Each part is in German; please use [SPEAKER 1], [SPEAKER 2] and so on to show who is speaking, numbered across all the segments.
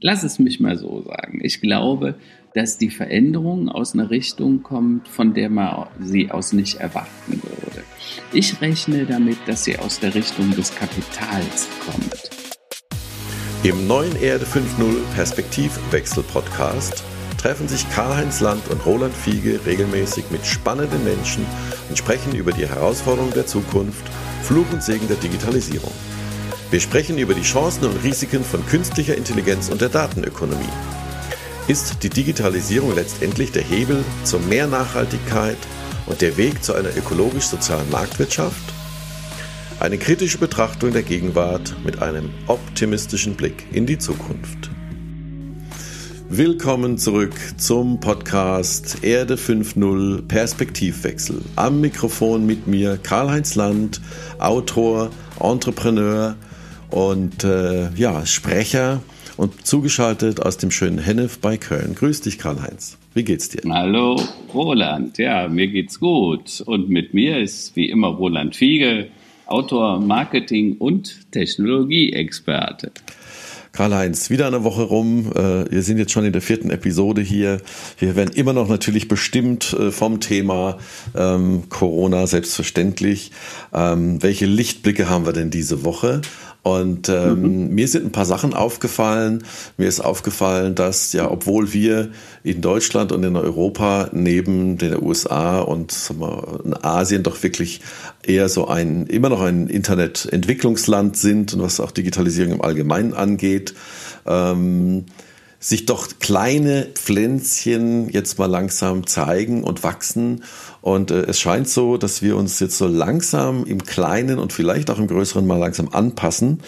[SPEAKER 1] lass es mich mal so sagen. Ich glaube, dass die Veränderung aus einer Richtung kommt, von der man sie aus nicht erwarten würde. Ich rechne damit, dass sie aus der Richtung des Kapitals kommt.
[SPEAKER 2] Im neuen Erde 5.0 Perspektivwechsel Podcast treffen sich Karl-Heinz Land und Roland Fiege regelmäßig mit spannenden Menschen und sprechen über die Herausforderungen der Zukunft, Fluch und Segen der Digitalisierung. Wir sprechen über die Chancen und Risiken von künstlicher Intelligenz und der Datenökonomie. Ist die Digitalisierung letztendlich der Hebel zur mehr Nachhaltigkeit und der Weg zu einer ökologisch-sozialen Marktwirtschaft? Eine kritische Betrachtung der Gegenwart mit einem optimistischen Blick in die Zukunft. Willkommen zurück zum Podcast Erde 5.0 Perspektivwechsel. Am Mikrofon mit mir Karl-Heinz Land, Autor, Entrepreneur und äh, ja, Sprecher und zugeschaltet aus dem schönen Hennef bei Köln. Grüß dich, Karl-Heinz. Wie geht's dir?
[SPEAKER 1] Hallo, Roland. Ja, mir geht's gut. Und mit mir ist wie immer Roland Fiege, Autor, Marketing und Technologieexperte.
[SPEAKER 2] Karl-Heinz, wieder eine Woche rum. Äh, wir sind jetzt schon in der vierten Episode hier. Wir werden immer noch natürlich bestimmt äh, vom Thema ähm, Corona, selbstverständlich. Ähm, welche Lichtblicke haben wir denn diese Woche? Und ähm, mhm. mir sind ein paar Sachen aufgefallen. Mir ist aufgefallen, dass ja, obwohl wir in Deutschland und in Europa neben den USA und wir, in Asien doch wirklich eher so ein, immer noch ein Internetentwicklungsland sind und was auch Digitalisierung im Allgemeinen angeht, ähm, sich doch kleine Pflänzchen jetzt mal langsam zeigen und wachsen. Und äh, es scheint so, dass wir uns jetzt so langsam im Kleinen und vielleicht auch im Größeren mal langsam anpassen.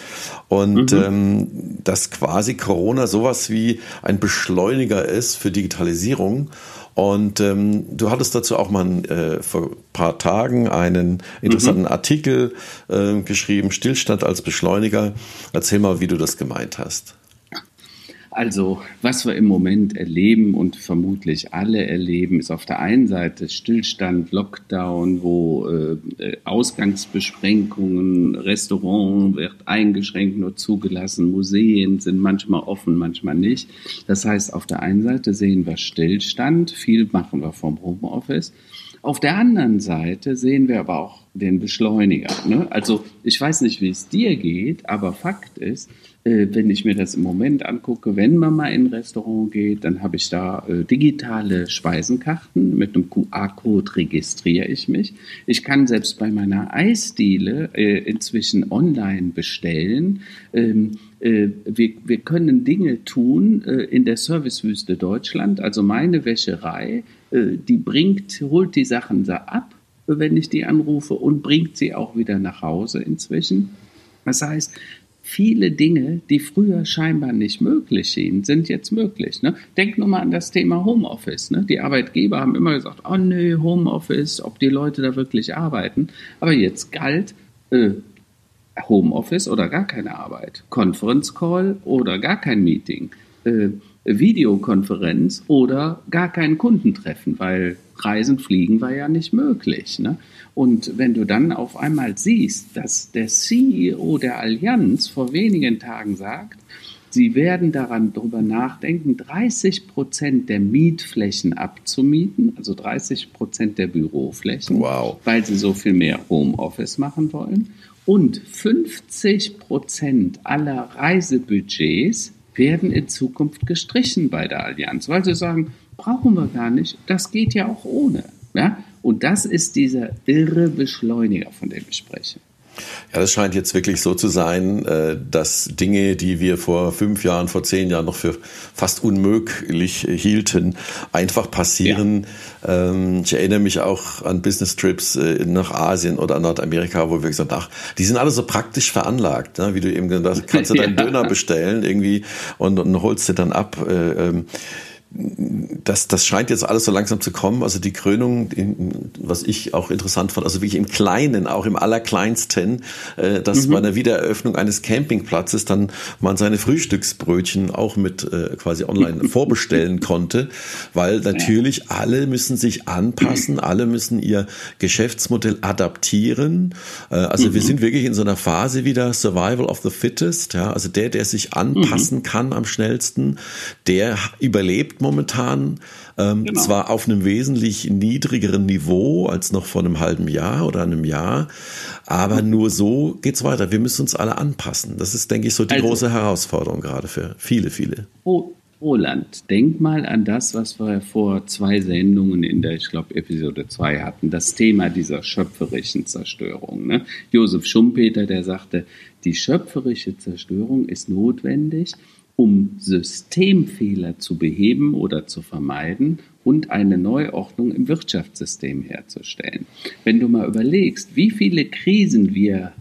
[SPEAKER 2] Und mhm. ähm, dass quasi Corona sowas wie ein Beschleuniger ist für Digitalisierung. Und ähm, du hattest dazu auch mal äh, vor ein paar Tagen einen interessanten mhm. Artikel äh, geschrieben, Stillstand als Beschleuniger. Erzähl mal, wie du das gemeint hast.
[SPEAKER 1] Also, was wir im Moment erleben und vermutlich alle erleben, ist auf der einen Seite Stillstand, Lockdown, wo äh, Ausgangsbeschränkungen, Restaurant wird eingeschränkt, nur zugelassen, Museen sind manchmal offen, manchmal nicht. Das heißt, auf der einen Seite sehen wir Stillstand, viel machen wir vom Homeoffice. Auf der anderen Seite sehen wir aber auch den Beschleuniger. Ne? Also ich weiß nicht, wie es dir geht, aber Fakt ist, äh, wenn ich mir das im Moment angucke, wenn man mal in ein Restaurant geht, dann habe ich da äh, digitale Speisenkarten. Mit einem QR-Code registriere ich mich. Ich kann selbst bei meiner Eisdiele äh, inzwischen online bestellen. Ähm, äh, wir, wir können Dinge tun äh, in der Servicewüste Deutschland. Also meine Wäscherei, äh, die bringt, holt die Sachen da ab, wenn ich die anrufe und bringt sie auch wieder nach Hause inzwischen. Das heißt, viele Dinge, die früher scheinbar nicht möglich schienen, sind jetzt möglich. Ne? Denk nur mal an das Thema Homeoffice. Ne? Die Arbeitgeber haben immer gesagt, oh nö, Homeoffice, ob die Leute da wirklich arbeiten. Aber jetzt galt äh, Homeoffice oder gar keine Arbeit, Conference Call oder gar kein Meeting. Äh, Videokonferenz oder gar kein Kundentreffen, weil Reisen, Fliegen war ja nicht möglich. Ne? Und wenn du dann auf einmal siehst, dass der CEO der Allianz vor wenigen Tagen sagt, sie werden daran darüber nachdenken, 30 Prozent der Mietflächen abzumieten, also 30 Prozent der Büroflächen, wow. weil sie so viel mehr Homeoffice machen wollen. Und 50 Prozent aller Reisebudgets werden in Zukunft gestrichen bei der Allianz, weil sie sagen, brauchen wir gar nicht, das geht ja auch ohne. Ja? Und das ist dieser irre Beschleuniger, von dem ich spreche.
[SPEAKER 2] Ja, das scheint jetzt wirklich so zu sein, äh, dass Dinge, die wir vor fünf Jahren, vor zehn Jahren noch für fast unmöglich hielten, einfach passieren. Ja. Ähm, ich erinnere mich auch an Business Trips äh, nach Asien oder Nordamerika, wo wir gesagt haben, ach, die sind alle so praktisch veranlagt, ne? wie du eben gesagt hast, kannst du deinen ja. Döner bestellen irgendwie und, und holst dir dann ab. Das, das scheint jetzt alles so langsam zu kommen. Also die Krönung, was ich auch interessant fand, also wirklich im Kleinen, auch im Allerkleinsten, äh, dass mhm. bei einer Wiedereröffnung eines Campingplatzes dann man seine Frühstücksbrötchen auch mit äh, quasi online vorbestellen konnte, weil natürlich alle müssen sich anpassen, alle müssen ihr Geschäftsmodell adaptieren. Äh, also mhm. wir sind wirklich in so einer Phase wieder Survival of the Fittest, ja, also der, der sich anpassen mhm. kann am schnellsten, der überlebt momentan. Ähm, genau. Zwar auf einem wesentlich niedrigeren Niveau als noch vor einem halben Jahr oder einem Jahr, aber mhm. nur so geht's weiter. Wir müssen uns alle anpassen. Das ist, denke ich, so die also, große Herausforderung gerade für viele, viele.
[SPEAKER 1] Oh. Roland, denk mal an das, was wir vor zwei Sendungen in der, ich glaube, Episode 2 hatten, das Thema dieser schöpferischen Zerstörung. Ne? Josef Schumpeter, der sagte, die schöpferische Zerstörung ist notwendig, um Systemfehler zu beheben oder zu vermeiden und eine Neuordnung im Wirtschaftssystem herzustellen. Wenn du mal überlegst, wie viele Krisen wir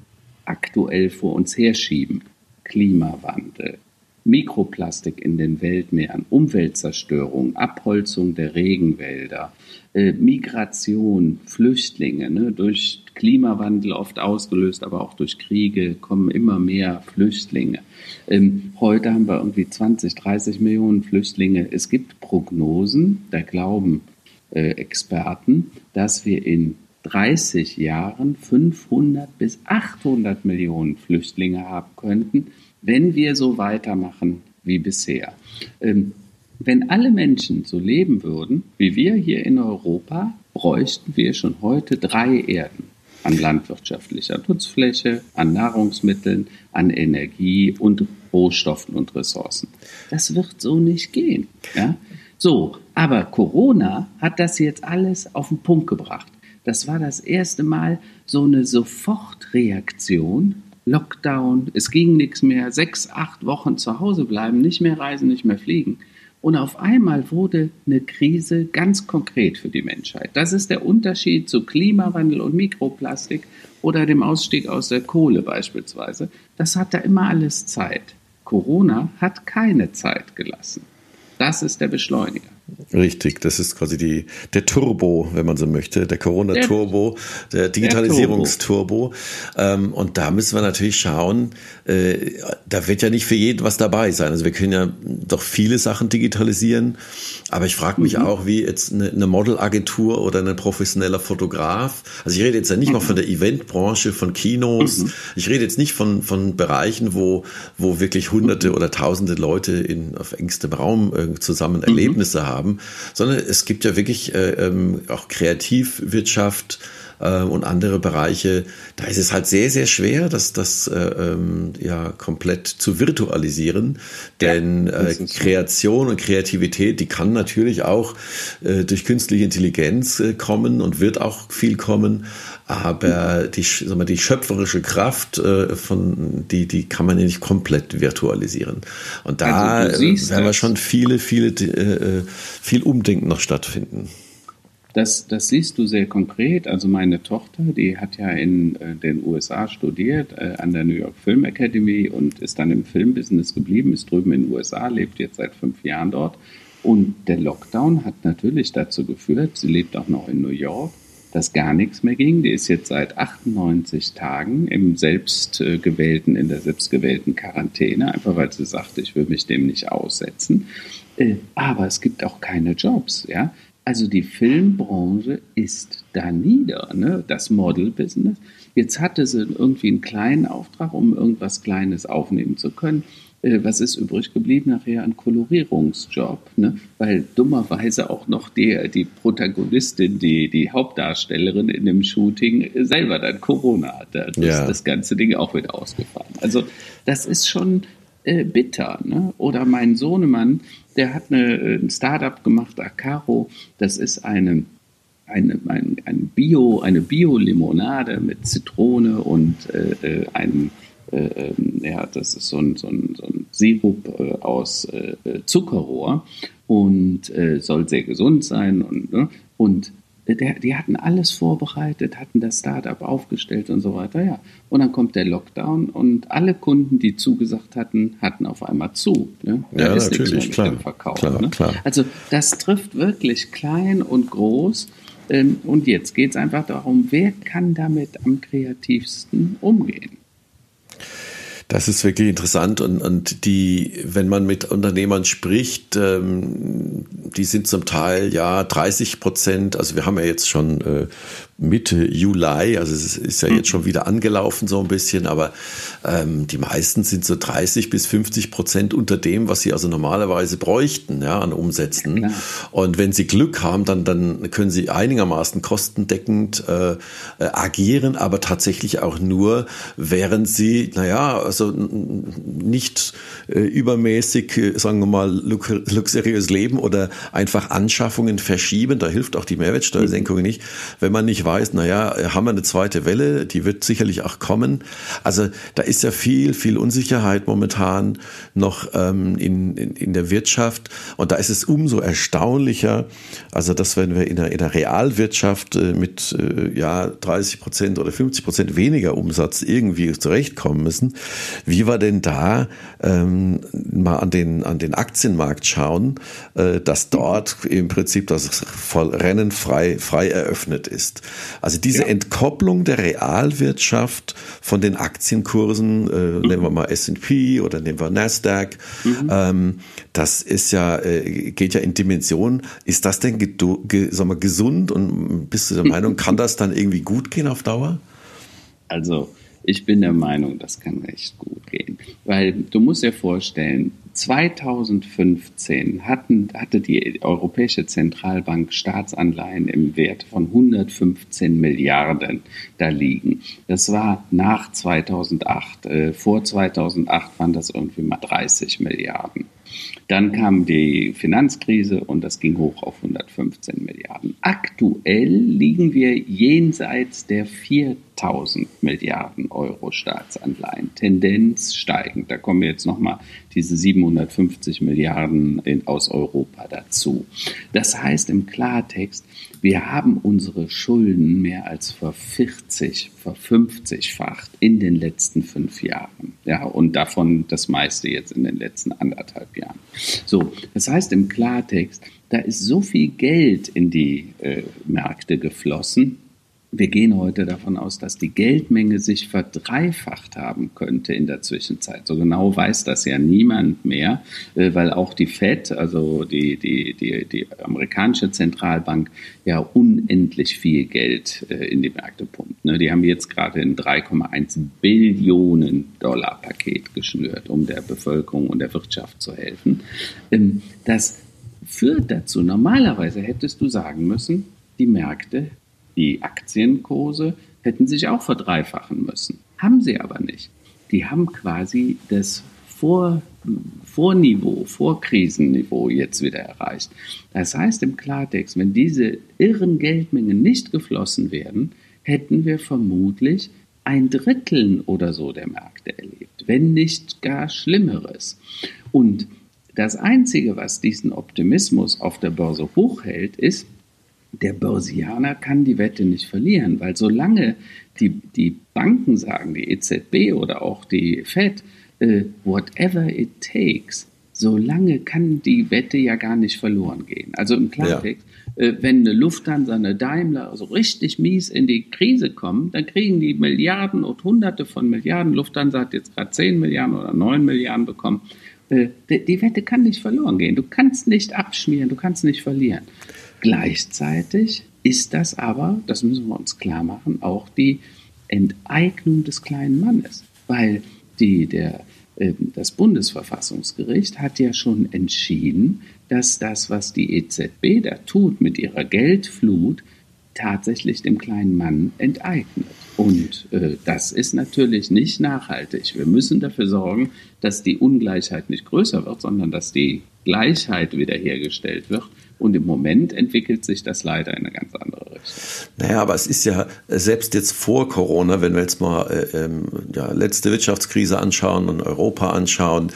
[SPEAKER 1] aktuell vor uns herschieben, Klimawandel, Mikroplastik in den Weltmeeren, Umweltzerstörung, Abholzung der Regenwälder, äh, Migration, Flüchtlinge, ne, durch Klimawandel oft ausgelöst, aber auch durch Kriege kommen immer mehr Flüchtlinge. Ähm, heute haben wir irgendwie 20, 30 Millionen Flüchtlinge. Es gibt Prognosen, da glauben äh, Experten, dass wir in 30 Jahren 500 bis 800 Millionen Flüchtlinge haben könnten, wenn wir so weitermachen wie bisher. Ähm, wenn alle Menschen so leben würden wie wir hier in Europa, bräuchten wir schon heute drei Erden an landwirtschaftlicher Nutzfläche, an Nahrungsmitteln, an Energie und Rohstoffen und Ressourcen. Das wird so nicht gehen. Ja? So, aber Corona hat das jetzt alles auf den Punkt gebracht. Das war das erste Mal so eine Sofortreaktion. Lockdown, es ging nichts mehr, sechs, acht Wochen zu Hause bleiben, nicht mehr reisen, nicht mehr fliegen. Und auf einmal wurde eine Krise ganz konkret für die Menschheit. Das ist der Unterschied zu Klimawandel und Mikroplastik oder dem Ausstieg aus der Kohle beispielsweise. Das hat da immer alles Zeit. Corona hat keine Zeit gelassen. Das ist der Beschleuniger.
[SPEAKER 2] Richtig, das ist quasi die, der Turbo, wenn man so möchte, der Corona-Turbo, der, Digitalisierungsturbo. Ähm, und da müssen wir natürlich schauen, äh, da wird ja nicht für jeden was dabei sein. Also wir können ja doch viele Sachen digitalisieren, aber ich frage mich mhm. auch, wie jetzt eine, eine Modelagentur oder ein professioneller Fotograf, also ich rede jetzt ja nicht mhm. mal von der Eventbranche, von Kinos, mhm. ich rede jetzt nicht von, von Bereichen, wo, wo wirklich hunderte oder tausende Leute in, auf engstem Raum äh, zusammen mhm. Erlebnisse haben haben, sondern es gibt ja wirklich äh, ähm, auch Kreativwirtschaft äh, und andere Bereiche. Da ist es halt sehr, sehr schwer, das, das äh, ähm, ja komplett zu virtualisieren, denn ja, äh, Kreation und Kreativität, die kann natürlich auch äh, durch künstliche Intelligenz äh, kommen und wird auch viel kommen. Aber die, sag mal, die schöpferische Kraft äh, von die die kann man ja nicht komplett virtualisieren. Und da also werden wir schon viele viele äh, äh, viel Umdenken noch stattfinden.
[SPEAKER 1] Das, das siehst du sehr konkret. Also meine Tochter, die hat ja in äh, den USA studiert, äh, an der New York Film Academy und ist dann im Filmbusiness geblieben, ist drüben in den USA, lebt jetzt seit fünf Jahren dort. Und der Lockdown hat natürlich dazu geführt, sie lebt auch noch in New York, dass gar nichts mehr ging. Die ist jetzt seit 98 Tagen im selbstgewählten, in der selbstgewählten Quarantäne, einfach weil sie sagte, ich will mich dem nicht aussetzen. Äh, aber es gibt auch keine Jobs, ja. Also die Filmbranche ist da nieder, ne? das Model-Business. Jetzt hatte sie irgendwie einen kleinen Auftrag, um irgendwas Kleines aufnehmen zu können. Äh, was ist übrig geblieben? Nachher ein Kolorierungsjob, ne? weil dummerweise auch noch die, die Protagonistin, die, die Hauptdarstellerin in dem Shooting selber dann Corona hatte. Also ja. das ganze Ding auch wieder ausgefahren. Also das ist schon äh, bitter. Ne? Oder mein Sohnemann, der hat eine, ein Startup gemacht, Acaro. Das ist eine, eine, ein, ein Bio, eine Bio-Limonade mit Zitrone und äh, äh einem äh, ähm, ja, das ist so ein, so ein, so ein Sirup äh, aus äh, Zuckerrohr und äh, soll sehr gesund sein und, ne? und der, die hatten alles vorbereitet, hatten das Startup aufgestellt und so weiter. Ja. Und dann kommt der Lockdown und alle Kunden, die zugesagt hatten, hatten auf einmal zu.
[SPEAKER 2] Ne? Ja, natürlich, klar,
[SPEAKER 1] Verkauf, klar, ne? klar. Also das trifft wirklich klein und groß. Ähm, und jetzt geht es einfach darum, wer kann damit am kreativsten umgehen.
[SPEAKER 2] Das ist wirklich interessant und, und die, wenn man mit Unternehmern spricht, ähm, die sind zum Teil ja 30 Prozent, also wir haben ja jetzt schon äh, Mitte Juli, also es ist ja jetzt schon wieder angelaufen so ein bisschen, aber ähm, die meisten sind so 30 bis 50 Prozent unter dem, was sie also normalerweise bräuchten ja, an Umsätzen. Ja, und wenn sie Glück haben, dann, dann können sie einigermaßen kostendeckend äh, äh, agieren, aber tatsächlich auch nur, während sie, naja, also nicht äh, übermäßig, äh, sagen wir mal, luxuriös leben oder einfach Anschaffungen verschieben. Da hilft auch die Mehrwertsteuersenkung mhm. nicht, wenn man nicht weiß, naja, haben wir eine zweite Welle, die wird sicherlich auch kommen. Also da ist ja viel, viel Unsicherheit momentan noch ähm, in, in, in der Wirtschaft. Und da ist es umso erstaunlicher, also dass wenn wir in der, in der Realwirtschaft äh, mit äh, ja, 30 Prozent oder 50 Prozent weniger Umsatz irgendwie zurechtkommen müssen, wie wir denn da ähm, mal an den, an den Aktienmarkt schauen, äh, dass dort im Prinzip das Rennen frei, frei eröffnet ist. Also diese ja. Entkopplung der Realwirtschaft von den Aktienkursen, äh, mhm. nehmen wir mal S&P oder nehmen wir Nasdaq, mhm. ähm, das ist ja, äh, geht ja in Dimensionen. Ist das denn ge sag mal, gesund und bist du der Meinung, kann das dann irgendwie gut gehen auf Dauer?
[SPEAKER 1] Also, ich bin der Meinung, das kann echt gut gehen. Weil du musst dir vorstellen, 2015 hatten, hatte die Europäische Zentralbank Staatsanleihen im Wert von 115 Milliarden da liegen. Das war nach 2008. Äh, vor 2008 waren das irgendwie mal 30 Milliarden. Dann kam die Finanzkrise und das ging hoch auf 115 Milliarden. Aktuell liegen wir jenseits der 4000 Milliarden Euro Staatsanleihen. Tendenz steigend. Da kommen jetzt nochmal diese 750 Milliarden in, aus Europa dazu. Das heißt im Klartext, wir haben unsere Schulden mehr als vervierzig, verfünfzigfacht in den letzten fünf Jahren. Ja, und davon das meiste jetzt in den letzten anderthalb Jahren. So, das heißt im Klartext, da ist so viel Geld in die äh, Märkte geflossen, wir gehen heute davon aus, dass die Geldmenge sich verdreifacht haben könnte in der Zwischenzeit. So genau weiß das ja niemand mehr, äh, weil auch die Fed, also die, die, die, die amerikanische Zentralbank, ja unendlich viel Geld äh, in die Märkte pumpt. Ne? Die haben jetzt gerade ein 3,1 Billionen Dollar Paket geschnürt, um der Bevölkerung und der Wirtschaft zu helfen. Ähm, das führt dazu, normalerweise hättest du sagen müssen, die Märkte die Aktienkurse hätten sich auch verdreifachen müssen. Haben sie aber nicht. Die haben quasi das Vor, Vorniveau, Vorkrisenniveau jetzt wieder erreicht. Das heißt im Klartext, wenn diese irren Geldmengen nicht geflossen wären, hätten wir vermutlich ein Dritteln oder so der Märkte erlebt, wenn nicht gar Schlimmeres. Und das Einzige, was diesen Optimismus auf der Börse hochhält, ist, der Börsianer kann die Wette nicht verlieren, weil solange die, die Banken sagen, die EZB oder auch die Fed, äh, whatever it takes, solange kann die Wette ja gar nicht verloren gehen. Also im Klartext, ja. äh, wenn eine Lufthansa, eine Daimler so richtig mies in die Krise kommen, dann kriegen die Milliarden und Hunderte von Milliarden. Lufthansa hat jetzt gerade 10 Milliarden oder 9 Milliarden bekommen. Äh, die, die Wette kann nicht verloren gehen. Du kannst nicht abschmieren, du kannst nicht verlieren. Gleichzeitig ist das aber, das müssen wir uns klar machen, auch die Enteignung des kleinen Mannes, weil die, der, äh, das Bundesverfassungsgericht hat ja schon entschieden, dass das, was die EZB da tut mit ihrer Geldflut, tatsächlich dem kleinen Mann enteignet. Und äh, das ist natürlich nicht nachhaltig. Wir müssen dafür sorgen, dass die Ungleichheit nicht größer wird, sondern dass die Gleichheit wiederhergestellt wird. Und im Moment entwickelt sich das leider in eine ganz andere Richtung.
[SPEAKER 2] Naja, aber es ist ja selbst jetzt vor Corona, wenn wir jetzt mal äh, ähm, ja, letzte Wirtschaftskrise anschauen und Europa anschauen,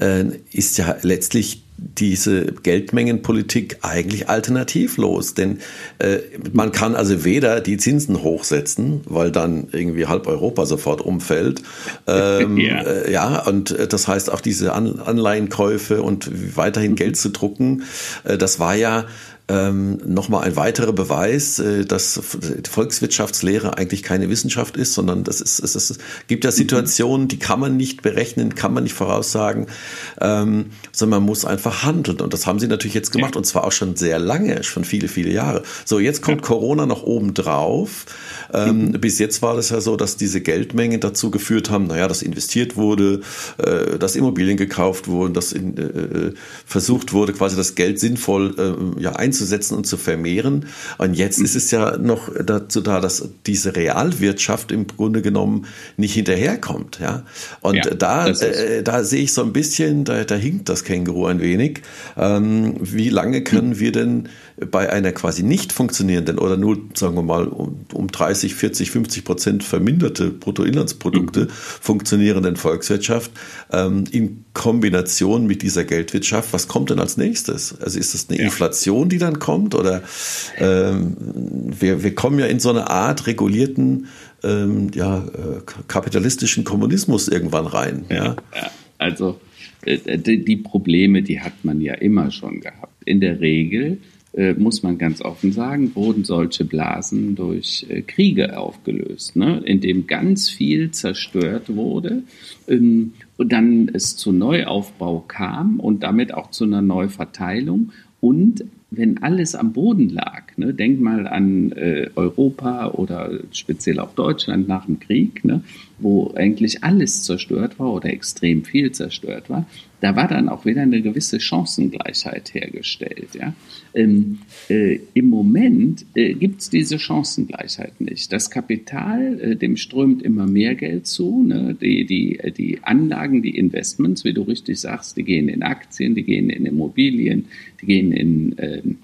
[SPEAKER 2] äh, ist ja letztlich diese Geldmengenpolitik eigentlich alternativlos. Denn äh, man kann also weder die Zinsen hochsetzen, weil dann irgendwie halb Europa sofort umfällt. Ähm, ja. Äh, ja, und äh, das heißt auch diese An Anleihenkäufe und weiterhin. Geld zu drucken, äh, das war ja ähm, nochmal ein weiterer Beweis, äh, dass Volkswirtschaftslehre eigentlich keine Wissenschaft ist, sondern das ist, es, es gibt ja Situationen, die kann man nicht berechnen, kann man nicht voraussagen, ähm, sondern man muss einfach handeln. Und das haben sie natürlich jetzt gemacht ja. und zwar auch schon sehr lange, schon viele, viele Jahre. So, jetzt kommt ja. Corona noch oben drauf. Ähm, mhm. Bis jetzt war das ja so, dass diese Geldmengen dazu geführt haben, naja, dass investiert wurde, äh, dass Immobilien gekauft wurden, dass in, äh, äh versucht wurde, quasi das Geld sinnvoll äh, ja, einzusetzen und zu vermehren. Und jetzt ist es ja noch dazu da, dass diese Realwirtschaft im Grunde genommen nicht hinterherkommt. Ja? Und ja, da, äh, da sehe ich so ein bisschen, da, da hinkt das Känguru ein wenig. Ähm, wie lange können wir denn bei einer quasi nicht funktionierenden oder nur, sagen wir mal, um, um 30, 40, 50 Prozent verminderte Bruttoinlandsprodukte mhm. funktionierenden Volkswirtschaft ähm, in Kombination mit dieser Geldwirtschaft, was kommt denn als nächstes? Also ist das eine ja. Inflation, die dann kommt oder ähm, wir, wir kommen ja in so eine Art regulierten ähm, ja, äh, kapitalistischen Kommunismus irgendwann rein. Ja,
[SPEAKER 1] also äh, die, Probleme, die hat man ja immer schon gehabt. In der Regel äh, muss man ganz offen sagen, wurden solche Blasen durch Kriege aufgelöst, ne? in dem ganz viel zerstört wurde ähm, und dann es zu Neuaufbau kam und damit auch zu einer Neuverteilung und wenn alles am Boden lag, ne, denk mal an äh, Europa oder speziell auch Deutschland nach dem Krieg, ne, wo eigentlich alles zerstört war oder extrem viel zerstört war, da war dann auch wieder eine gewisse Chancengleichheit hergestellt. Ja? Ähm, äh, Im Moment äh, gibt es diese Chancengleichheit nicht. Das Kapital, äh, dem strömt immer mehr Geld zu. Ne? Die, die, die Anlagen, die Investments, wie du richtig sagst, die gehen in Aktien, die gehen in Immobilien, die gehen in ähm,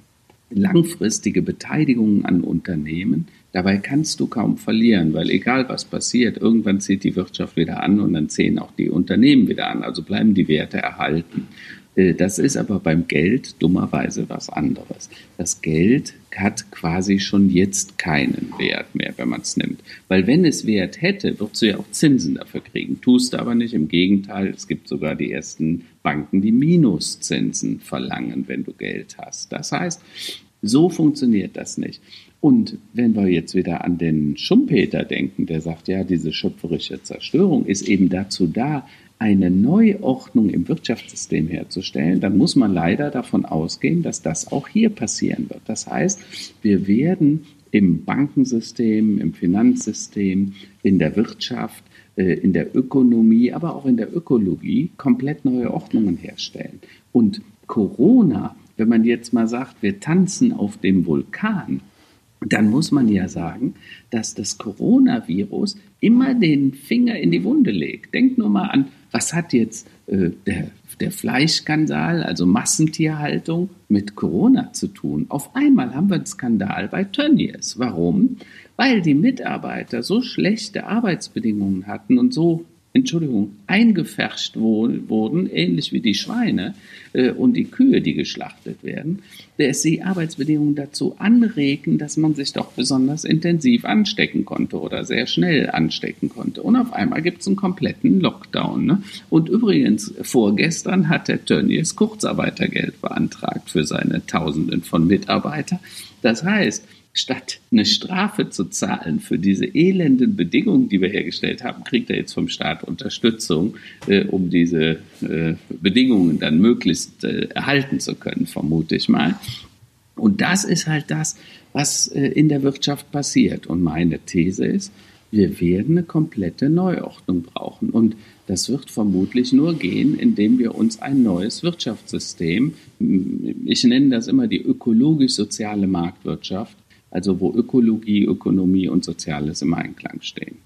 [SPEAKER 1] langfristige Beteiligungen an Unternehmen. Dabei kannst du kaum verlieren, weil egal was passiert, irgendwann zieht die Wirtschaft wieder an und dann ziehen auch die Unternehmen wieder an. Also bleiben die Werte erhalten. Äh, das ist aber beim Geld dummerweise was anderes. Das Geld hat quasi schon jetzt keinen Wert mehr, wenn man es nimmt. Weil wenn es Wert hätte, würdest du ja auch Zinsen dafür kriegen. Tust aber nicht. Im Gegenteil, es gibt sogar die ersten Banken, die Minuszinsen verlangen, wenn du Geld hast. Das heißt, so funktioniert das nicht. Und wenn wir jetzt wieder an den Schumpeter denken, der sagt, ja, diese schöpferische Zerstörung ist eben dazu da, eine Neuordnung im Wirtschaftssystem herzustellen, dann muss man leider davon ausgehen, dass das auch hier passieren wird. Das heißt, wir werden im Bankensystem, im Finanzsystem, in der Wirtschaft, äh, in der Ökonomie, aber auch in der Ökologie komplett neue Ordnungen herstellen. Und Corona, wenn man jetzt mal sagt, wir tanzen auf dem Vulkan, dann muss man ja sagen, dass das Coronavirus immer den Finger in die Wunde legt. Denkt nur mal an, was hat jetzt äh, der, der Fleischskandal, also Massentierhaltung, mit Corona zu tun? Auf einmal haben wir einen Skandal bei Tönnies. Warum? Weil die Mitarbeiter so schlechte Arbeitsbedingungen hatten und so Entschuldigung, eingefärscht wurden, ähnlich wie die Schweine äh, und die Kühe, die geschlachtet werden, dass die Arbeitsbedingungen dazu anregen, dass man sich doch besonders intensiv anstecken konnte oder sehr schnell anstecken konnte. Und auf einmal gibt es einen kompletten Lockdown. Ne? Und übrigens, vorgestern hat der Tönnies Kurzarbeitergeld beantragt für seine Tausenden von Mitarbeitern. Das heißt, statt eine Strafe zu zahlen für diese elenden Bedingungen, die wir hergestellt haben, kriegt er jetzt vom Staat Unterstützung, äh, um diese äh, Bedingungen dann möglichst äh, erhalten zu können, vermute ich mal. Und das ist halt das, was äh, in der Wirtschaft passiert. Und meine These ist, wir werden eine komplette Neuordnung brauchen. Und das wird vermutlich nur gehen, indem wir uns ein neues Wirtschaftssystem, ich nenne das immer die ökologisch-soziale Marktwirtschaft, also wo Ökologie, Ökonomie und Soziales im Einklang stehen.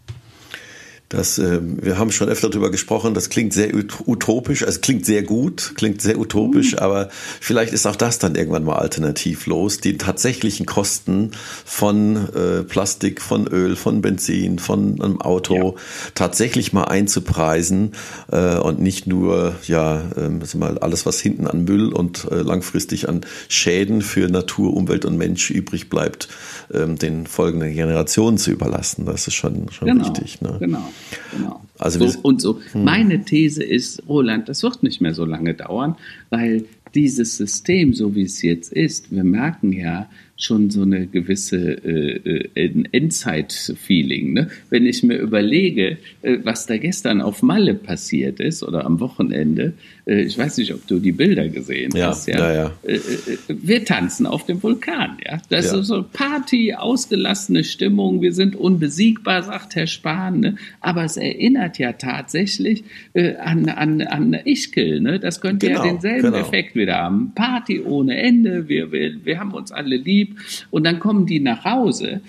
[SPEAKER 2] Das, äh, wir haben schon öfter darüber gesprochen, das klingt sehr utopisch, also klingt sehr gut, klingt sehr utopisch, mhm. aber vielleicht ist auch das dann irgendwann mal alternativlos, die tatsächlichen Kosten von äh, Plastik, von Öl, von Benzin, von einem Auto ja. tatsächlich mal einzupreisen äh, und nicht nur ja äh, mal alles, was hinten an Müll und äh, langfristig an Schäden für Natur, Umwelt und Mensch übrig bleibt, äh, den folgenden Generationen zu überlassen. Das ist schon, schon
[SPEAKER 1] genau,
[SPEAKER 2] wichtig.
[SPEAKER 1] Ne? Genau. Genau. Also so, und so. Hm. Meine These ist, Roland, das wird nicht mehr so lange dauern, weil dieses System, so wie es jetzt ist, wir merken ja, schon so eine gewisse äh, äh Endzeit-Feeling. Ne? Wenn ich mir überlege, äh, was da gestern auf Malle passiert ist oder am Wochenende, äh, ich weiß nicht, ob du die Bilder gesehen
[SPEAKER 2] ja,
[SPEAKER 1] hast.
[SPEAKER 2] Ja, ja. ja.
[SPEAKER 1] Äh, äh, wir tanzen auf dem Vulkan. Ja, das ja. ist so Party, ausgelassene Stimmung. Wir sind unbesiegbar, sagt Herr Spahn. Ne? Aber es erinnert ja tatsächlich an an an Ischgl. Ne? Das könnte genau, ja denselben genau. Effekt wieder haben. Party ohne Ende. Wir wir wir haben uns alle lieb Betrieb und dann kommen die nach Hause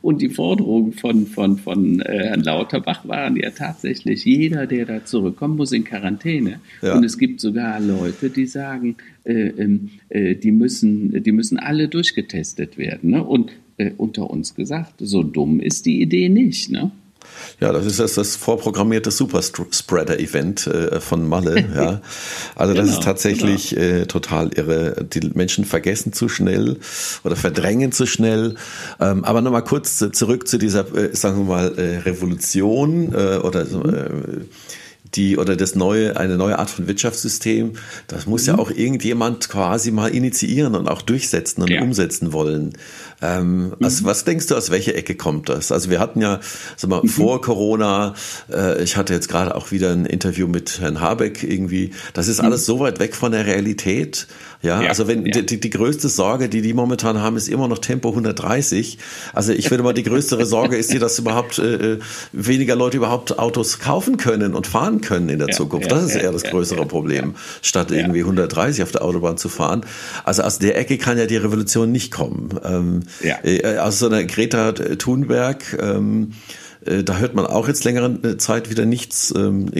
[SPEAKER 1] und die Forderungen von, von, von äh, Herrn Lauterbach waren ja tatsächlich, jeder, der da zurückkommt, muss in Quarantäne. Ja. Und es gibt sogar Leute, die sagen, äh, ähm, äh, die, müssen, die müssen alle durchgetestet werden. Ne? Und äh, unter uns gesagt, so dumm ist die Idee nicht. Ne?
[SPEAKER 2] Ja, das ist das, das vorprogrammierte Superspreader-Event äh, von Malle. Ja. Also das genau, ist tatsächlich genau. äh, total irre. Die Menschen vergessen zu schnell oder verdrängen zu schnell. Ähm, aber nochmal kurz zurück zu dieser, äh, sagen wir mal, äh, Revolution äh, oder mhm. äh, die oder das neue, eine neue Art von Wirtschaftssystem, das muss mhm. ja auch irgendjemand quasi mal initiieren und auch durchsetzen und ja. umsetzen wollen. Ähm, mhm. also was denkst du, aus welcher Ecke kommt das? Also wir hatten ja sag mal, mhm. vor Corona, äh, ich hatte jetzt gerade auch wieder ein Interview mit Herrn Habeck irgendwie, das ist mhm. alles so weit weg von der Realität. Ja, ja also wenn ja. Die, die größte Sorge, die die momentan haben, ist immer noch Tempo 130. Also ich würde mal die größere Sorge ist hier, dass überhaupt äh, äh, weniger Leute überhaupt Autos kaufen können und fahren können in der ja, Zukunft. das ist eher das größere Problem, statt irgendwie 130 auf der Autobahn zu fahren. Also aus der Ecke kann ja die Revolution nicht kommen. Ähm, ja. Äh, aus so einer Greta Thunberg. Ähm, äh, da hört man auch jetzt längere Zeit wieder nichts. Ähm,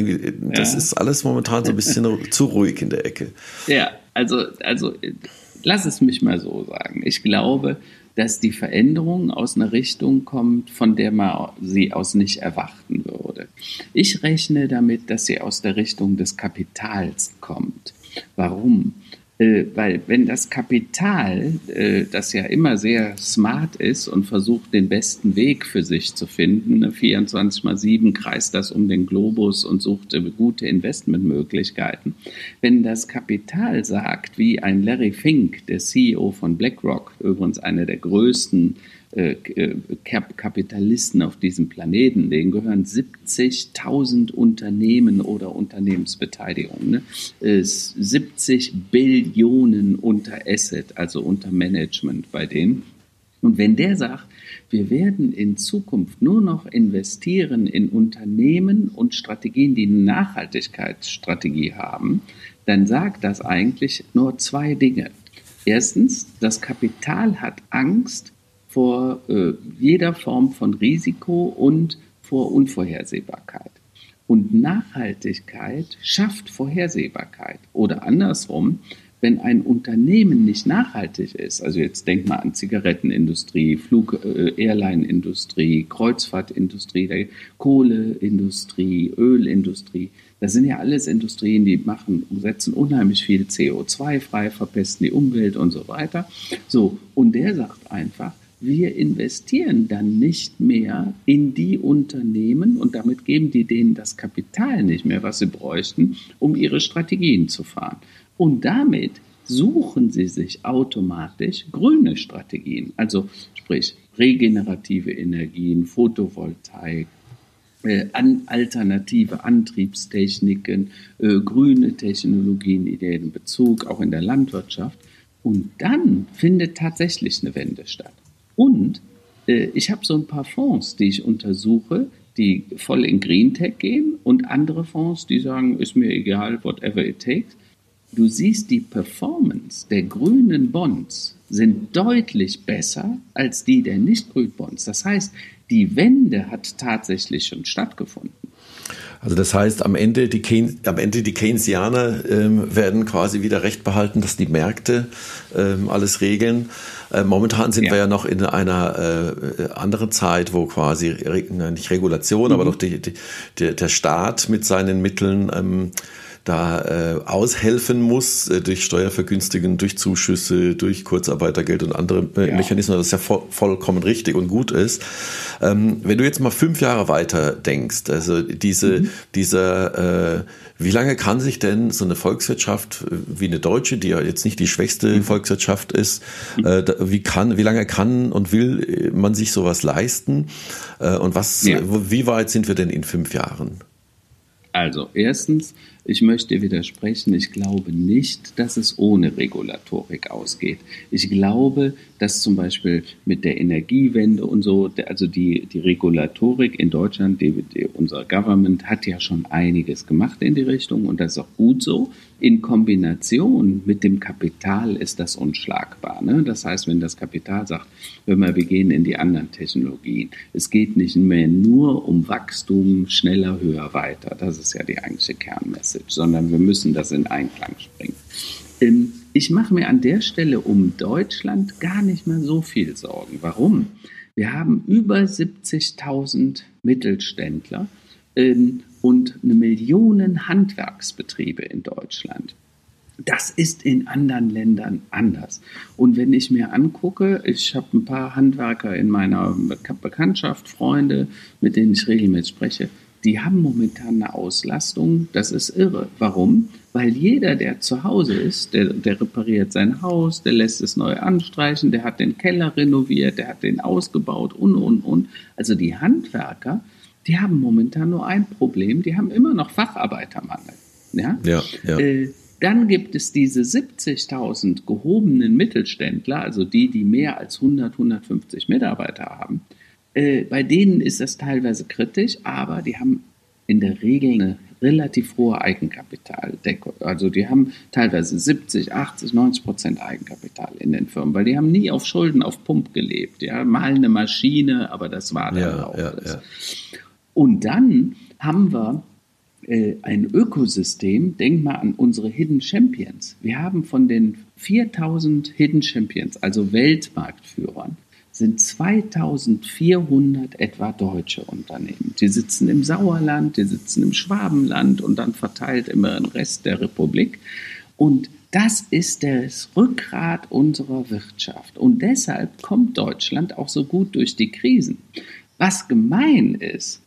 [SPEAKER 2] das ja. ist alles momentan so ein bisschen zu ruhig in der Ecke.
[SPEAKER 1] Ja, also, also lass es mich mal so sagen. Ich glaube, dass die Veränderung aus einer Richtung kommt, von der man sie aus nicht erwarten würde. Ich rechne damit, dass sie aus der Richtung des Kapitals kommt. Warum? Äh, weil wenn das Kapital, äh, das ja immer sehr smart ist und versucht, den besten Weg für sich zu finden, 24 mal 7 kreist das um den Globus und sucht äh, gute Investmentmöglichkeiten. Wenn das Kapital sagt, wie ein Larry Fink, der CEO von BlackRock, übrigens einer der größten Kapitalisten auf diesem Planeten, denen gehören 70.000 Unternehmen oder Unternehmensbeteiligungen, ne? 70 Billionen unter Asset, also unter Management bei denen. Und wenn der sagt, wir werden in Zukunft nur noch investieren in Unternehmen und Strategien, die eine Nachhaltigkeitsstrategie haben, dann sagt das eigentlich nur zwei Dinge. Erstens, das Kapital hat Angst, vor äh, jeder Form von Risiko und vor Unvorhersehbarkeit. Und Nachhaltigkeit schafft Vorhersehbarkeit. Oder andersrum, wenn ein Unternehmen nicht nachhaltig ist, also jetzt denk mal an Zigarettenindustrie, Flug, äh, Airline-Industrie, Kreuzfahrtindustrie, Kohleindustrie, Ölindustrie, das sind ja alles Industrien, die machen, setzen unheimlich viel CO2 frei, verpesten die Umwelt und so weiter. So, und der sagt einfach, wir investieren dann nicht mehr in die Unternehmen und damit geben die denen das Kapital nicht mehr, was sie bräuchten, um ihre Strategien zu fahren. Und damit suchen sie sich automatisch grüne Strategien, also sprich regenerative Energien, Photovoltaik, äh, alternative Antriebstechniken, äh, grüne Technologien in deren Bezug, auch in der Landwirtschaft. Und dann findet tatsächlich eine Wende statt. Und äh, ich habe so ein paar Fonds, die ich untersuche, die voll in Green Tech gehen und andere Fonds, die sagen, ist mir egal, whatever it takes. Du siehst, die Performance der grünen Bonds sind deutlich besser als die der nicht grünen Bonds. Das heißt, die Wende hat tatsächlich schon stattgefunden.
[SPEAKER 2] Also das heißt, am Ende die, Keyn am Ende die Keynesianer ähm, werden quasi wieder recht behalten, dass die Märkte ähm, alles regeln. Äh, momentan sind ja. wir ja noch in einer äh, anderen Zeit, wo quasi, nicht Regulation, mhm. aber doch die, die, der Staat mit seinen Mitteln ähm, da äh, aushelfen muss äh, durch Steuervergünstigungen, durch Zuschüsse, durch Kurzarbeitergeld und andere äh, ja. Mechanismen, das ja voll, vollkommen richtig und gut ist. Ähm, wenn du jetzt mal fünf Jahre weiter denkst, also diese, mhm. dieser, äh, wie lange kann sich denn so eine Volkswirtschaft äh, wie eine deutsche, die ja jetzt nicht die schwächste mhm. Volkswirtschaft ist, mhm. äh, wie kann, wie lange kann und will man sich sowas leisten? Äh, und was, ja. wie weit sind wir denn in fünf Jahren?
[SPEAKER 1] Also erstens, ich möchte widersprechen, ich glaube nicht, dass es ohne Regulatorik ausgeht. Ich glaube, dass zum Beispiel mit der Energiewende und so, also die, die Regulatorik in Deutschland, die, die, unser Government hat ja schon einiges gemacht in die Richtung und das ist auch gut so. In Kombination mit dem Kapital ist das unschlagbar. Ne? Das heißt, wenn das Kapital sagt, wenn wir, gehen in die anderen Technologien, es geht nicht mehr nur um Wachstum, schneller, höher, weiter. Das ist ja die eigentliche Kernmessage, sondern wir müssen das in Einklang bringen. Ähm, ich mache mir an der Stelle um Deutschland gar nicht mehr so viel Sorgen. Warum? Wir haben über 70.000 Mittelständler ähm, und eine Million Handwerksbetriebe in Deutschland. Das ist in anderen Ländern anders. Und wenn ich mir angucke, ich habe ein paar Handwerker in meiner Bekanntschaft, Freunde, mit denen ich regelmäßig spreche, die haben momentan eine Auslastung, das ist irre. Warum? Weil jeder, der zu Hause ist, der, der repariert sein Haus, der lässt es neu anstreichen, der hat den Keller renoviert, der hat den ausgebaut und, und, und. Also die Handwerker, die haben momentan nur ein Problem, die haben immer noch Facharbeitermangel. Ja, ja, ja. Äh, dann gibt es diese 70.000 gehobenen Mittelständler, also die, die mehr als 100, 150 Mitarbeiter haben. Äh, bei denen ist das teilweise kritisch, aber die haben in der Regel eine relativ hohe Eigenkapitaldeckung. Also die haben teilweise 70, 80, 90 Prozent Eigenkapital in den Firmen, weil die haben nie auf Schulden auf Pump gelebt. Ja, mal eine Maschine, aber das war dann ja, auch ja, alles. Ja. Und dann haben wir äh, ein Ökosystem. Denk mal an unsere Hidden Champions. Wir haben von den 4000 Hidden Champions, also Weltmarktführern, sind 2400 etwa deutsche Unternehmen. Die sitzen im Sauerland, die sitzen im Schwabenland und dann verteilt immer den Rest der Republik. Und das ist das Rückgrat unserer Wirtschaft. Und deshalb kommt Deutschland auch so gut durch die Krisen. Was gemein ist,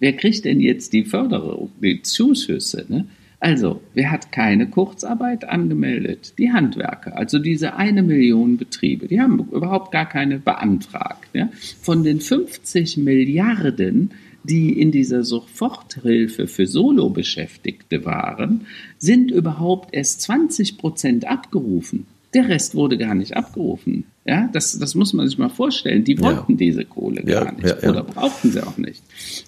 [SPEAKER 1] wer kriegt denn jetzt die Förderung, die Zuschüsse? Ne? Also, wer hat keine Kurzarbeit angemeldet? Die Handwerker, also diese eine Million Betriebe, die haben überhaupt gar keine beantragt. Ja? Von den 50 Milliarden, die in dieser Soforthilfe für Solo-Beschäftigte waren, sind überhaupt erst 20 Prozent abgerufen. Der Rest wurde gar nicht abgerufen. Ja, das, das muss man sich mal vorstellen. Die wollten ja. diese Kohle gar ja, nicht ja, oder brauchten sie auch nicht.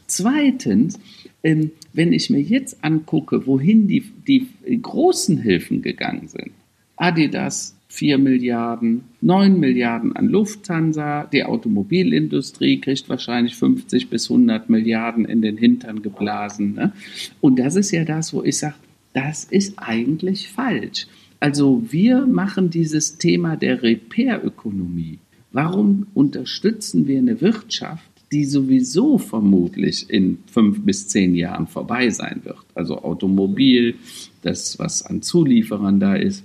[SPEAKER 1] Zweitens, ähm, wenn ich mir jetzt angucke, wohin die, die großen Hilfen gegangen sind, Adidas 4 Milliarden, 9 Milliarden an Lufthansa, die Automobilindustrie kriegt wahrscheinlich 50 bis 100 Milliarden in den Hintern geblasen. Ne? Und das ist ja das, wo ich sage, das ist eigentlich falsch. Also wir machen dieses Thema der Repair-Ökonomie. Warum unterstützen wir eine Wirtschaft, die sowieso vermutlich in fünf bis zehn Jahren vorbei sein wird. Also Automobil, das, was an Zulieferern da ist.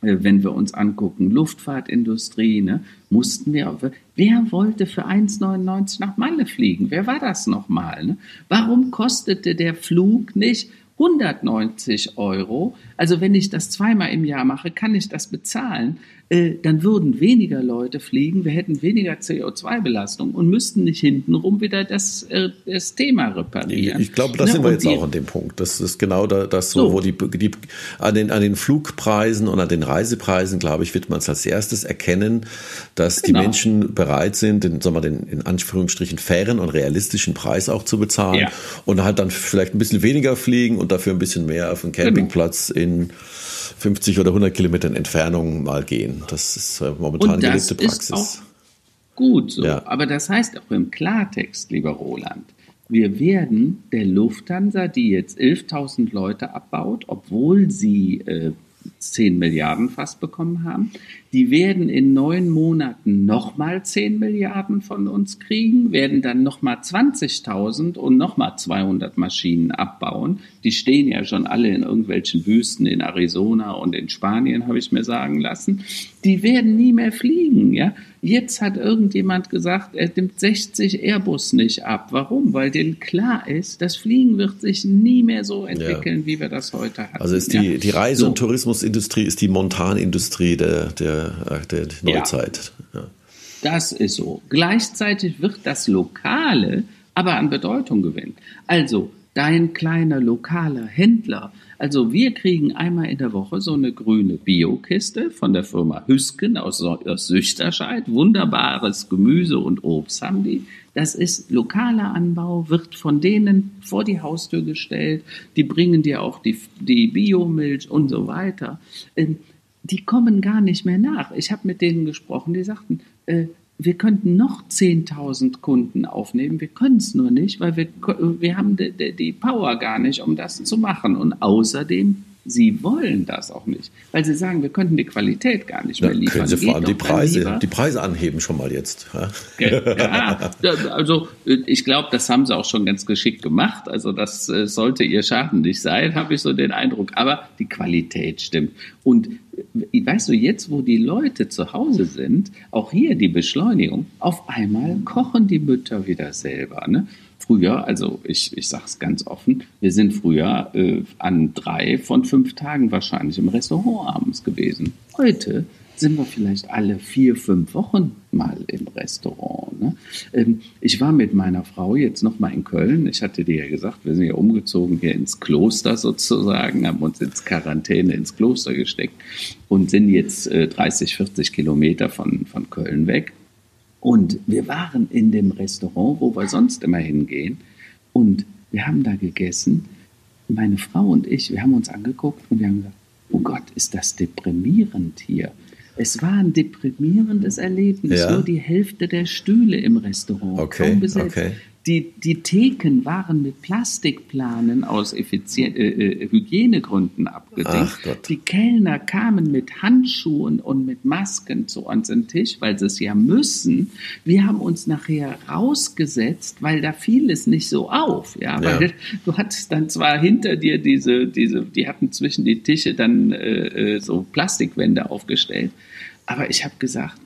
[SPEAKER 1] Äh, wenn wir uns angucken, Luftfahrtindustrie, ne, mussten wir, wer wollte für 1,99 nach Malle fliegen? Wer war das nochmal? Ne? Warum kostete der Flug nicht 190 Euro? Also wenn ich das zweimal im Jahr mache, kann ich das bezahlen. Äh, dann würden weniger Leute fliegen, wir hätten weniger CO2-Belastung und müssten nicht hintenrum wieder das, äh, das Thema reparieren.
[SPEAKER 2] Ich, glaube, da ne? sind wir jetzt die, auch an dem Punkt. Das ist genau das, so, so. wo die, die an, den, an den Flugpreisen und an den Reisepreisen, glaube ich, wird man es als erstes erkennen, dass genau. die Menschen bereit sind, den, sagen wir, den in Anführungsstrichen fairen und realistischen Preis auch zu bezahlen ja. und halt dann vielleicht ein bisschen weniger fliegen und dafür ein bisschen mehr auf dem genau. Campingplatz genau. in 50 oder 100 Kilometern Entfernung mal gehen. Das ist äh, momentan gelebte Praxis.
[SPEAKER 1] Auch, Gut so. Ja. Aber das heißt auch im Klartext, lieber Roland, wir werden der Lufthansa, die jetzt 11.000 Leute abbaut, obwohl sie äh, 10 Milliarden fast bekommen haben. Die werden in neun Monaten nochmal 10 Milliarden von uns kriegen, werden dann nochmal 20.000 und nochmal 200 Maschinen abbauen. Die stehen ja schon alle in irgendwelchen Wüsten in Arizona und in Spanien, habe ich mir sagen lassen. Die werden nie mehr fliegen, ja. Jetzt hat irgendjemand gesagt, er nimmt 60 Airbus nicht ab. Warum? Weil denen klar ist, das Fliegen wird sich nie mehr so entwickeln, ja. wie wir das heute haben.
[SPEAKER 2] Also ist die, ja? die Reise- und Tourismusindustrie ist die Montanindustrie der, der, der Neuzeit.
[SPEAKER 1] Ja. Das ist so. Gleichzeitig wird das Lokale aber an Bedeutung gewinnen. Also dein kleiner lokaler Händler. Also wir kriegen einmal in der Woche so eine grüne Biokiste von der Firma Hüsken aus, aus Süchterscheid. Wunderbares Gemüse und Obst haben die. Das ist lokaler Anbau, wird von denen vor die Haustür gestellt. Die bringen dir auch die, die Biomilch und so weiter. Die kommen gar nicht mehr nach. Ich habe mit denen gesprochen, die sagten, äh, wir könnten noch 10.000 Kunden aufnehmen. Wir können es nur nicht, weil wir, wir haben die, die Power gar nicht, um das zu machen. Und außerdem Sie wollen das auch nicht, weil sie sagen, wir könnten die Qualität gar nicht mehr liefern.
[SPEAKER 2] Können Sie vor allem die Preise, die Preise anheben schon mal jetzt.
[SPEAKER 1] Ja, also ich glaube, das haben sie auch schon ganz geschickt gemacht. Also das äh, sollte ihr Schaden nicht sein, habe ich so den Eindruck. Aber die Qualität stimmt. Und weißt du, jetzt, wo die Leute zu Hause sind, auch hier die Beschleunigung, auf einmal kochen die Mütter wieder selber. Ne? Früher, also ich, ich sage es ganz offen, wir sind früher äh, an drei von fünf Tagen wahrscheinlich im Restaurant abends gewesen. Heute sind wir vielleicht alle vier, fünf Wochen mal im Restaurant. Ne? Ähm, ich war mit meiner Frau jetzt noch mal in Köln. Ich hatte dir ja gesagt, wir sind ja umgezogen hier ins Kloster sozusagen, haben uns ins Quarantäne ins Kloster gesteckt und sind jetzt äh, 30, 40 Kilometer von, von Köln weg. Und wir waren in dem Restaurant, wo wir sonst immer hingehen. Und wir haben da gegessen. Meine Frau und ich, wir haben uns angeguckt und wir haben gesagt, oh Gott, ist das deprimierend hier. Es war ein deprimierendes Erlebnis. Ja. Nur die Hälfte der Stühle im Restaurant.
[SPEAKER 2] Okay, okay.
[SPEAKER 1] Die, die Theken waren mit Plastikplanen aus Effizien äh, äh, Hygienegründen abgedeckt. Die Kellner kamen mit Handschuhen und mit Masken zu uns an den Tisch, weil sie es ja müssen. Wir haben uns nachher rausgesetzt, weil da fiel es nicht so auf. Ja, ja. weil du hattest dann zwar hinter dir diese, diese, die hatten zwischen die Tische dann äh, äh so Plastikwände aufgestellt, aber ich habe gesagt,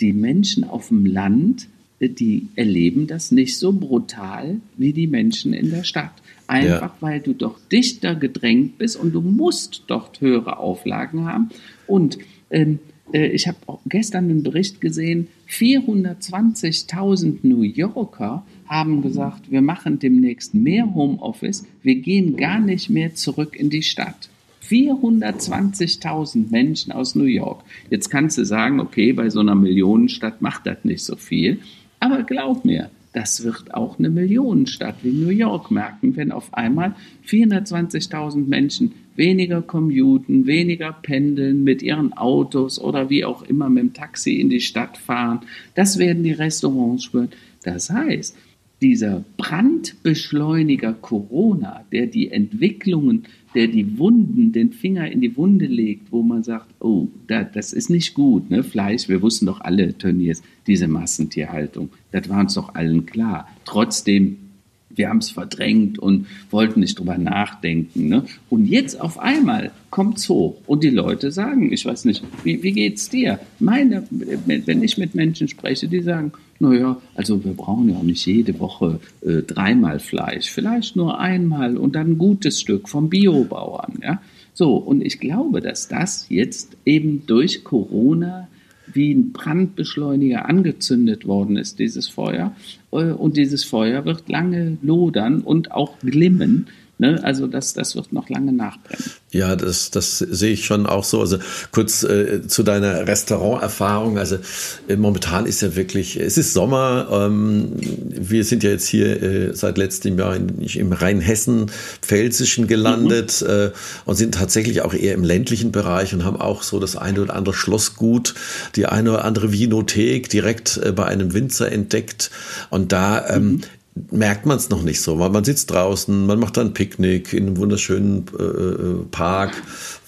[SPEAKER 1] die Menschen auf dem Land die erleben das nicht so brutal wie die Menschen in der Stadt. Einfach ja. weil du doch dichter gedrängt bist und du musst dort höhere Auflagen haben. Und ähm, äh, ich habe gestern einen Bericht gesehen, 420.000 New Yorker haben gesagt, wir machen demnächst mehr Homeoffice, wir gehen gar nicht mehr zurück in die Stadt. 420.000 Menschen aus New York. Jetzt kannst du sagen, okay, bei so einer Millionenstadt macht das nicht so viel. Aber glaub mir, das wird auch eine Millionenstadt wie New York merken, wenn auf einmal 420.000 Menschen weniger commuten, weniger pendeln mit ihren Autos oder wie auch immer mit dem Taxi in die Stadt fahren. Das werden die Restaurants spüren. Das heißt, dieser Brandbeschleuniger Corona, der die Entwicklungen, der die Wunden, den Finger in die Wunde legt, wo man sagt, oh, da, das ist nicht gut, ne? Fleisch, wir wussten doch alle, Turniers, diese Massentierhaltung, das war uns doch allen klar. Trotzdem wir haben es verdrängt und wollten nicht drüber nachdenken. Ne? Und jetzt auf einmal kommt es hoch und die Leute sagen, ich weiß nicht, wie, wie es dir? Meine, wenn ich mit Menschen spreche, die sagen, naja, also wir brauchen ja auch nicht jede Woche äh, dreimal Fleisch, vielleicht nur einmal und dann ein gutes Stück vom Biobauern. Ja? So, und ich glaube, dass das jetzt eben durch Corona wie ein Brandbeschleuniger angezündet worden ist, dieses Feuer. Äh, und dieses Feuer wird lange lodern und auch glimmen. Ne? Also das, das wird noch lange nachbrennen.
[SPEAKER 2] Ja, das, das sehe ich schon auch so. Also kurz äh, zu deiner Restauranterfahrung. Also äh, momentan ist ja wirklich, es ist Sommer. Ähm, wir sind ja jetzt hier äh, seit letztem Jahr in, im Rheinhessen, Pfälzischen gelandet mhm. äh, und sind tatsächlich auch eher im ländlichen Bereich und haben auch so das eine oder andere Schlossgut, die eine oder andere Vinothek direkt äh, bei einem Winzer entdeckt. Und da ähm, mhm merkt man es noch nicht so, weil man sitzt draußen, man macht dann ein Picknick in einem wunderschönen äh, äh Park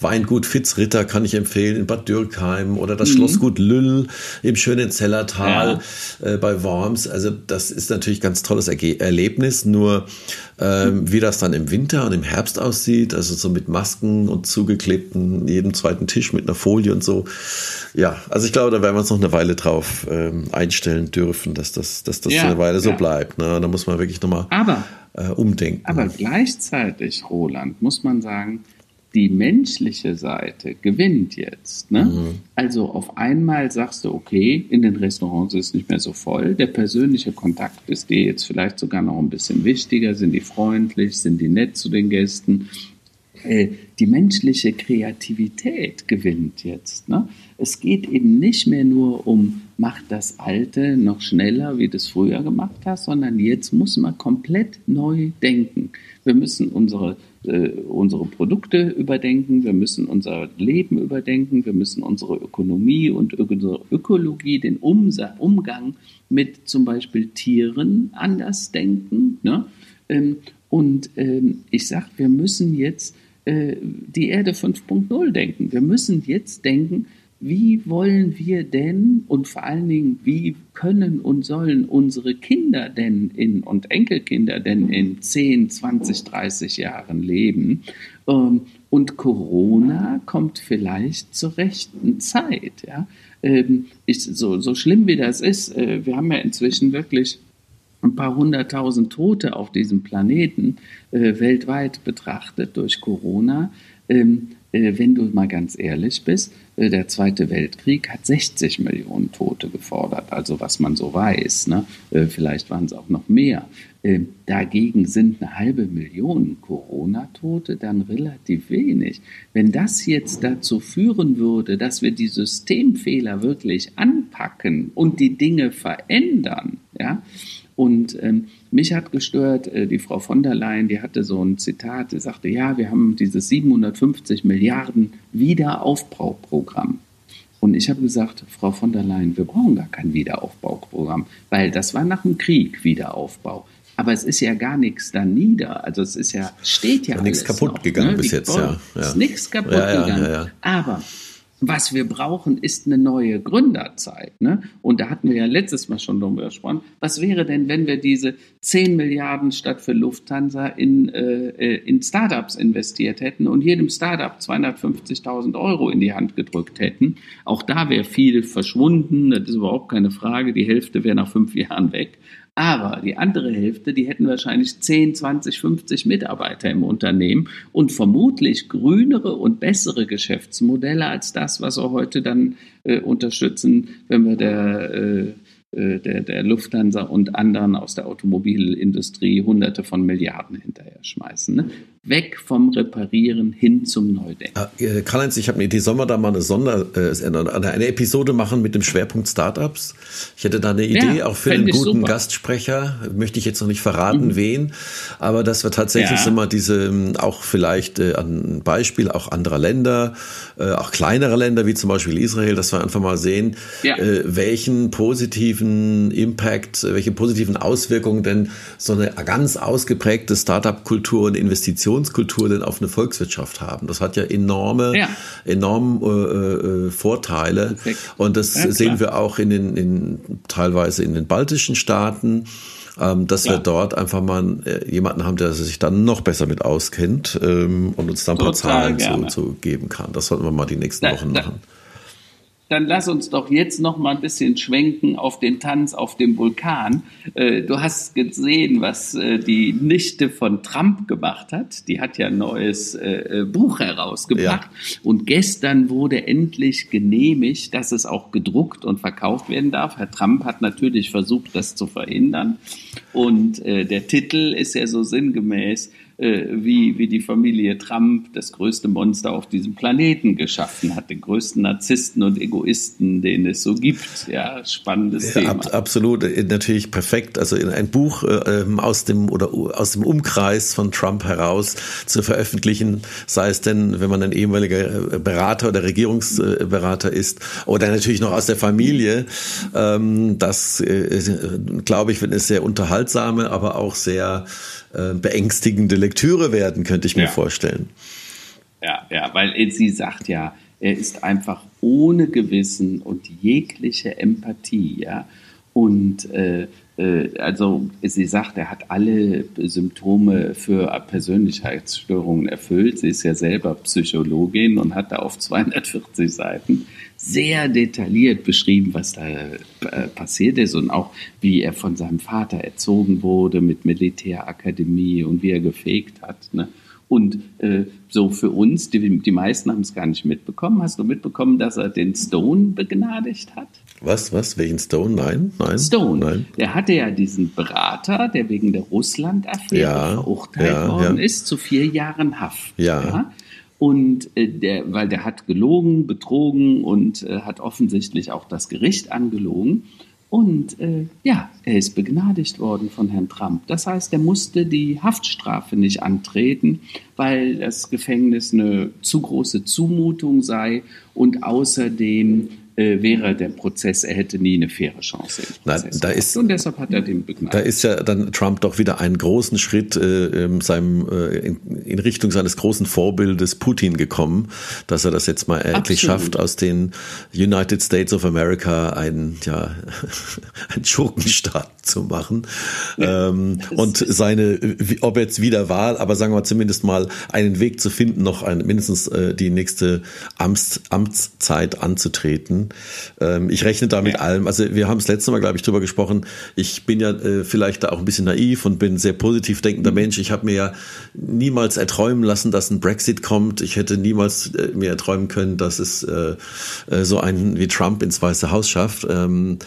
[SPEAKER 2] Weingut Fitzritter kann ich empfehlen in Bad Dürkheim oder das mhm. Schlossgut Lüll im schönen Zellertal ja. äh, bei Worms. Also das ist natürlich ganz tolles Erge Erlebnis. Nur ähm, wie das dann im Winter und im Herbst aussieht, also so mit Masken und zugeklebten jedem zweiten Tisch mit einer Folie und so. Ja, also ich glaube, da werden wir uns noch eine Weile drauf ähm, einstellen dürfen, dass das, dass das ja, eine Weile so bleibt. Ne? Da muss man wirklich nochmal äh, umdenken.
[SPEAKER 1] Aber gleichzeitig, Roland, muss man sagen, die menschliche Seite gewinnt jetzt. Ne? Mhm. Also auf einmal sagst du, okay, in den Restaurants ist es nicht mehr so voll. Der persönliche Kontakt ist dir jetzt vielleicht sogar noch ein bisschen wichtiger. Sind die freundlich? Sind die nett zu den Gästen? Äh, die menschliche Kreativität gewinnt jetzt. Ne? Es geht eben nicht mehr nur um, mach das Alte noch schneller, wie du es früher gemacht hast, sondern jetzt muss man komplett neu denken. Wir müssen unsere äh, unsere Produkte überdenken, wir müssen unser Leben überdenken, wir müssen unsere Ökonomie und unsere Ökologie, den Umgang mit zum Beispiel Tieren anders denken. Ne? Ähm, und ähm, ich sage, wir müssen jetzt äh, die Erde 5.0 denken. Wir müssen jetzt denken, wie wollen wir denn und vor allen Dingen, wie können und sollen unsere Kinder denn in und Enkelkinder denn in 10, 20, 30 Jahren leben? Ähm, und Corona kommt vielleicht zur rechten Zeit. Ja? Ähm, ich, so, so schlimm wie das ist, äh, wir haben ja inzwischen wirklich ein paar hunderttausend Tote auf diesem Planeten äh, weltweit betrachtet durch Corona. Ähm, äh, wenn du mal ganz ehrlich bist, äh, der Zweite Weltkrieg hat 60 Millionen Tote gefordert, also was man so weiß. Ne? Äh, vielleicht waren es auch noch mehr. Dagegen sind eine halbe Million Corona-Tote dann relativ wenig. Wenn das jetzt dazu führen würde, dass wir die Systemfehler wirklich anpacken und die Dinge verändern, ja, und ähm, mich hat gestört, äh, die Frau von der Leyen, die hatte so ein Zitat, die sagte, ja, wir haben dieses 750 Milliarden Wiederaufbauprogramm. Und ich habe gesagt, Frau von der Leyen, wir brauchen gar kein Wiederaufbauprogramm, weil das war nach dem Krieg Wiederaufbau. Aber es ist ja gar nichts da nieder. Also es ist ja, steht ja, ja
[SPEAKER 2] nichts kaputt noch, gegangen ne? bis jetzt, ja.
[SPEAKER 1] ja. Ist nichts kaputt ja, gegangen. Aber was wir brauchen, ist eine neue Gründerzeit. Ne? Und da hatten wir ja letztes Mal schon darüber gesprochen. Was wäre denn, wenn wir diese 10 Milliarden statt für Lufthansa in, äh, äh, in Startups investiert hätten und jedem Startup 250.000 Euro in die Hand gedrückt hätten? Auch da wäre viel verschwunden. Das ist überhaupt keine Frage. Die Hälfte wäre nach fünf Jahren weg. Aber die andere Hälfte, die hätten wahrscheinlich 10, 20, 50 Mitarbeiter im Unternehmen und vermutlich grünere und bessere Geschäftsmodelle als das, was wir heute dann äh, unterstützen, wenn wir der äh, äh, der, der Lufthansa und anderen aus der Automobilindustrie Hunderte von Milliarden hinterher schmeißen. Ne? Weg vom Reparieren hin zum Neudenken. Ah,
[SPEAKER 2] äh, Karl-Heinz, ich habe eine Idee, sollen wir da mal eine Sonder, äh, eine Episode machen mit dem Schwerpunkt Startups? Ich hätte da eine Idee, ja, auch für einen guten super. Gastsprecher, möchte ich jetzt noch nicht verraten, mhm. wen, aber dass wir tatsächlich ja. so mal diese, ähm, auch vielleicht äh, ein Beispiel auch anderer Länder, äh, auch kleinere Länder wie zum Beispiel Israel, dass wir einfach mal sehen, ja. äh, welchen positiven Impact, welche positiven Auswirkungen denn so eine ganz ausgeprägte Startup-Kultur und Investitionskultur denn auf eine Volkswirtschaft haben. Das hat ja enorme, ja. enorm äh, äh, Vorteile. Perfekt. Und das ja, sehen wir auch in den, in, teilweise in den baltischen Staaten ähm, dass ja. wir dort einfach mal äh, jemanden haben, der sich dann noch besser mit auskennt ähm, und uns dann ein paar Zahlen zu, zu, geben kann. Das sollten wir mal die nächsten da, Wochen machen
[SPEAKER 1] dann lass uns doch jetzt noch mal ein bisschen schwenken auf den Tanz auf dem Vulkan. Äh, du hast gesehen, was äh, die Nichte von Trump gemacht hat. Die hat ja ein neues äh, Buch herausgebracht. Ja. Und gestern wurde endlich genehmigt, dass es auch gedruckt und verkauft werden darf. Herr Trump hat natürlich versucht, das zu verhindern. Und der Titel ist ja so sinngemäß, äh, wie, wie die Familie Trump das größte Monster auf diesem Planeten geschaffen hat, den größten Narzissten und Egoisten, den es so gibt. Ja, spannendes ja, Thema. Ab,
[SPEAKER 2] absolut, äh, natürlich perfekt. Also in ein Buch äh, ähm, aus dem oder aus dem Umkreis von Trump heraus zu veröffentlichen, sei es denn, wenn man ein ehemaliger äh, Berater oder Regierungsberater ist oder natürlich noch aus der Familie. Ähm, das, äh, glaube ich, wird eine sehr unterhaltsame, aber auch sehr äh, beängstigende Lektüre werden, könnte ich mir ja. vorstellen.
[SPEAKER 1] Ja, ja, weil sie sagt ja, er ist einfach ohne Gewissen und jegliche Empathie, ja. Und äh, äh, also sie sagt, er hat alle Symptome für Persönlichkeitsstörungen erfüllt. Sie ist ja selber Psychologin und hat da auf 240 Seiten sehr detailliert beschrieben, was da äh, passiert ist und auch wie er von seinem Vater erzogen wurde mit Militärakademie und wie er gefegt hat. Ne? Und äh, so für uns, die, die meisten haben es gar nicht mitbekommen. Hast du mitbekommen, dass er den Stone begnadigt hat?
[SPEAKER 2] Was, was? Welchen Stone? Nein, nein.
[SPEAKER 1] Stone. Nein. Der hatte ja diesen Berater, der wegen der Russland-Affäre ja, verurteilt ja, worden ja. ist, zu vier Jahren Haft.
[SPEAKER 2] Ja.
[SPEAKER 1] Und äh, der, weil der hat gelogen, betrogen und äh, hat offensichtlich auch das Gericht angelogen. Und äh, ja, er ist begnadigt worden von Herrn Trump. Das heißt, er musste die Haftstrafe nicht antreten, weil das Gefängnis eine zu große Zumutung sei und außerdem äh, wäre der Prozess, er hätte nie eine faire Chance.
[SPEAKER 2] Nein, da ist,
[SPEAKER 1] und deshalb hat er den begnadigt.
[SPEAKER 2] Da ist ja dann Trump doch wieder einen großen Schritt äh, ähm, seinem, äh, in, in, Richtung seines großen Vorbildes Putin gekommen, dass er das jetzt mal endlich schafft, aus den United States of America einen, ja, einen Schurkenstaat zu machen. Ja, ähm, und seine, ob jetzt wieder Wahl, aber sagen wir zumindest mal einen Weg zu finden, noch ein, mindestens äh, die nächste Amts, Amtszeit anzutreten. Ähm, ich rechne da mit ja. allem. Also wir haben das letzte Mal, glaube ich, drüber gesprochen. Ich bin ja äh, vielleicht da auch ein bisschen naiv und bin ein sehr positiv denkender mhm. Mensch. Ich habe mir ja niemals erträumen lassen, dass ein Brexit kommt. Ich hätte niemals äh, mir erträumen können, dass es äh, äh so einen wie Trump ins Weiße Haus schafft. Ähm,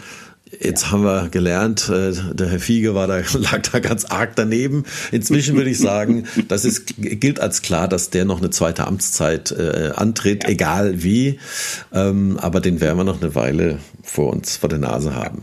[SPEAKER 2] Jetzt ja. haben wir gelernt, äh, der Herr Fiege war da, lag da ganz arg daneben. Inzwischen würde ich sagen, das ist, gilt als klar, dass der noch eine zweite Amtszeit äh, antritt, ja. egal wie. Ähm, aber den werden wir noch eine Weile vor uns, vor der Nase haben.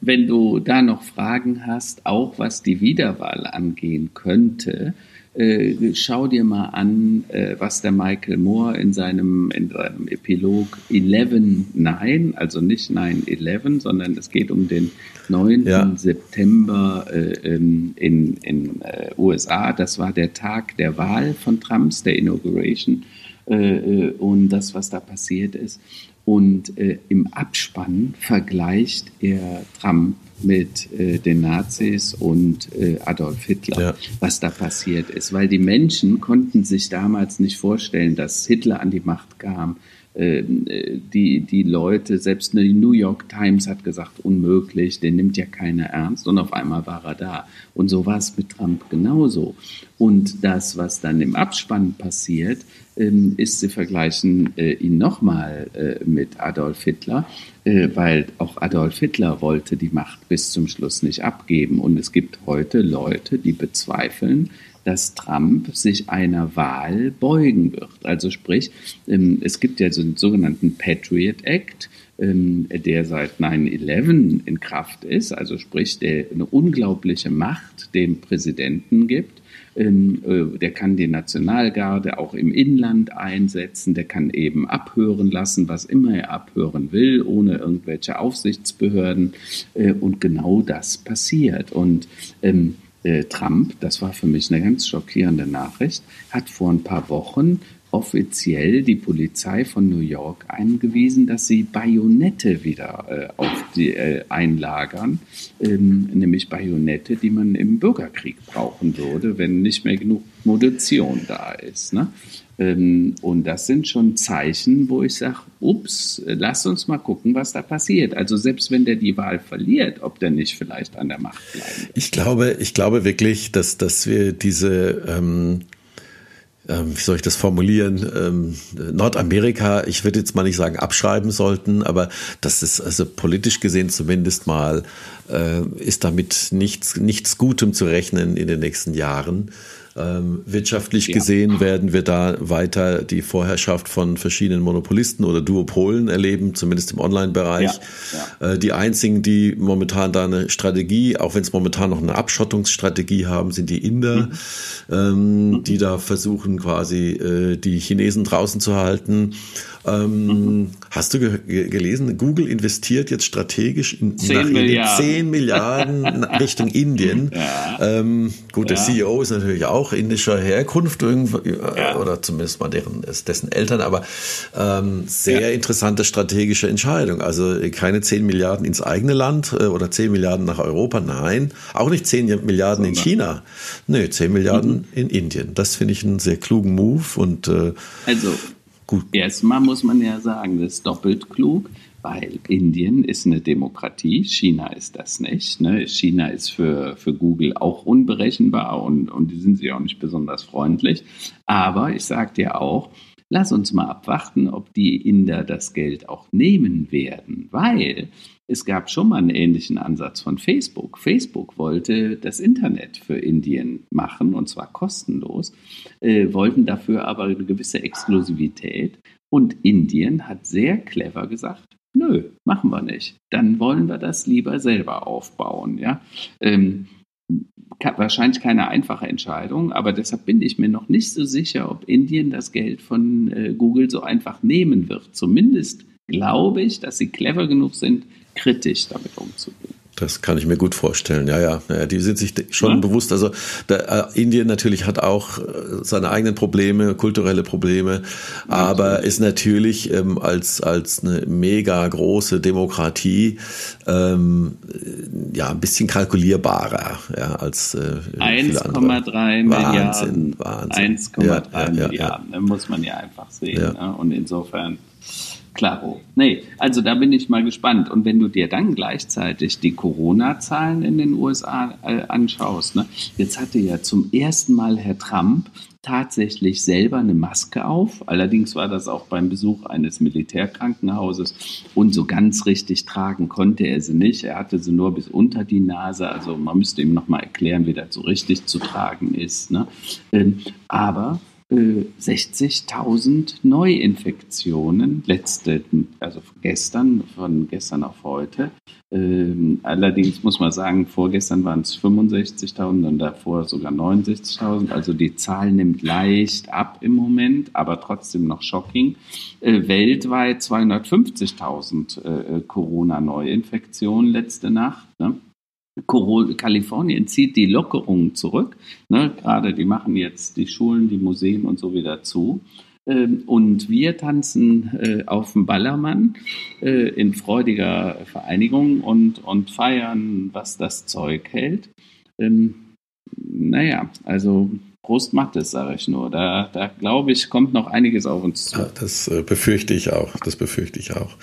[SPEAKER 1] Wenn du da noch Fragen hast, auch was die Wiederwahl angehen könnte, äh, schau dir mal an, äh, was der Michael Moore in seinem, in seinem Epilog 11.9, also nicht 9-11, sondern es geht um den 9. Ja. September äh, ähm, in in äh, USA. Das war der Tag der Wahl von Trumps, der Inauguration äh, äh, und das, was da passiert ist. Und im Abspann vergleicht er Trump mit äh, den Nazis und äh, Adolf Hitler, ja. was da passiert ist. Weil die Menschen konnten sich damals nicht vorstellen, dass Hitler an die Macht kam. Ähm, äh, die, die Leute, selbst die New York Times hat gesagt, unmöglich, den nimmt ja keiner ernst. Und auf einmal war er da. Und so war es mit Trump genauso. Und das, was dann im Abspann passiert, ähm, ist, sie vergleichen äh, ihn nochmal äh, mit Adolf Hitler, weil auch Adolf Hitler wollte die Macht bis zum Schluss nicht abgeben. Und es gibt heute Leute, die bezweifeln, dass Trump sich einer Wahl beugen wird. Also sprich, ähm, es gibt ja so einen sogenannten Patriot Act, ähm, der seit 9-11 in Kraft ist, also sprich, der eine unglaubliche Macht dem Präsidenten gibt. Ähm, äh, der kann die Nationalgarde auch im Inland einsetzen, der kann eben abhören lassen, was immer er abhören will, ohne irgendwelche Aufsichtsbehörden. Äh, und genau das passiert. Und äh, Trump, das war für mich eine ganz schockierende Nachricht, hat vor ein paar Wochen offiziell die Polizei von New York eingewiesen, dass sie Bajonette wieder äh, auf die, äh, einlagern, ähm, nämlich Bajonette, die man im Bürgerkrieg brauchen würde, wenn nicht mehr genug Munition da ist. Ne? Ähm, und das sind schon Zeichen, wo ich sage, ups, lass uns mal gucken, was da passiert. Also selbst wenn der die Wahl verliert, ob der nicht vielleicht an der Macht bleibt.
[SPEAKER 2] Ich glaube, ich glaube wirklich, dass, dass wir diese ähm ähm, wie soll ich das formulieren, ähm, Nordamerika, ich würde jetzt mal nicht sagen abschreiben sollten, aber das ist also politisch gesehen zumindest mal, äh, ist damit nichts, nichts Gutem zu rechnen in den nächsten Jahren. Ähm, wirtschaftlich ja. gesehen werden wir da weiter die Vorherrschaft von verschiedenen Monopolisten oder Duopolen erleben, zumindest im Online-Bereich. Ja. Ja. Äh, die einzigen, die momentan da eine Strategie, auch wenn es momentan noch eine Abschottungsstrategie haben, sind die Inder, mhm. ähm, die da versuchen quasi äh, die Chinesen draußen zu halten. Ähm, mhm. Hast du ge gelesen, Google investiert jetzt strategisch in
[SPEAKER 1] 10 Milliarden.
[SPEAKER 2] 10 Milliarden Richtung Indien. Ja. Ähm, gut, ja. der CEO ist natürlich auch indischer Herkunft irgendwie, ja. oder zumindest mal deren, dessen Eltern, aber ähm, sehr interessante strategische Entscheidung. Also keine 10 Milliarden ins eigene Land äh, oder 10 Milliarden nach Europa, nein. Auch nicht 10 Milliarden in China. Nee, 10 Milliarden mhm. in Indien. Das finde ich einen sehr klugen Move und
[SPEAKER 1] äh, also Gut. Erstmal muss man ja sagen, das ist doppelt klug, weil Indien ist eine Demokratie, China ist das nicht. Ne? China ist für, für Google auch unberechenbar und, und die sind sich auch nicht besonders freundlich. Aber ich sage dir auch, lass uns mal abwarten, ob die Inder das Geld auch nehmen werden, weil es gab schon mal einen ähnlichen Ansatz von Facebook. Facebook wollte das Internet für Indien machen und zwar kostenlos, äh, wollten dafür aber eine gewisse Exklusivität. Und Indien hat sehr clever gesagt, nö, machen wir nicht. Dann wollen wir das lieber selber aufbauen. Ja? Ähm, wahrscheinlich keine einfache Entscheidung, aber deshalb bin ich mir noch nicht so sicher, ob Indien das Geld von äh, Google so einfach nehmen wird. Zumindest glaube ich, dass sie clever genug sind, kritisch damit umzugehen.
[SPEAKER 2] Das kann ich mir gut vorstellen. Ja, ja, ja die sind sich schon ja. bewusst. Also der, äh, Indien natürlich hat auch äh, seine eigenen Probleme, kulturelle Probleme, ja, aber natürlich. ist natürlich ähm, als als eine mega große Demokratie ähm, ja ein bisschen kalkulierbarer ja, als äh,
[SPEAKER 1] 1,3 Milliarden. Wahnsinn, Wahnsinn. 1,3 ja, Milliarden, ne, muss man ja einfach sehen. Ne? Und insofern Klaro. Nee, also da bin ich mal gespannt. Und wenn du dir dann gleichzeitig die Corona-Zahlen in den USA äh, anschaust, ne, jetzt hatte ja zum ersten Mal Herr Trump tatsächlich selber eine Maske auf. Allerdings war das auch beim Besuch eines Militärkrankenhauses und so ganz richtig tragen konnte er sie nicht. Er hatte sie nur bis unter die Nase. Also man müsste ihm nochmal erklären, wie das so richtig zu tragen ist. Ne? Ähm, aber 60.000 Neuinfektionen, letzte, also gestern, von gestern auf heute. Ähm, allerdings muss man sagen, vorgestern waren es 65.000 und davor sogar 69.000. Also die Zahl nimmt leicht ab im Moment, aber trotzdem noch shocking. Äh, weltweit 250.000 äh, Corona-Neuinfektionen letzte Nacht. Ne? Kalifornien zieht die Lockerungen zurück. Ne, gerade die machen jetzt die Schulen, die Museen und so wieder zu. Ähm, und wir tanzen äh, auf dem Ballermann äh, in freudiger Vereinigung und, und feiern, was das Zeug hält. Ähm, naja, also Prost Mattes, sage ich nur. Da, da glaube ich, kommt noch einiges auf uns zu.
[SPEAKER 2] Das äh, befürchte ich auch. Das befürchte ich auch.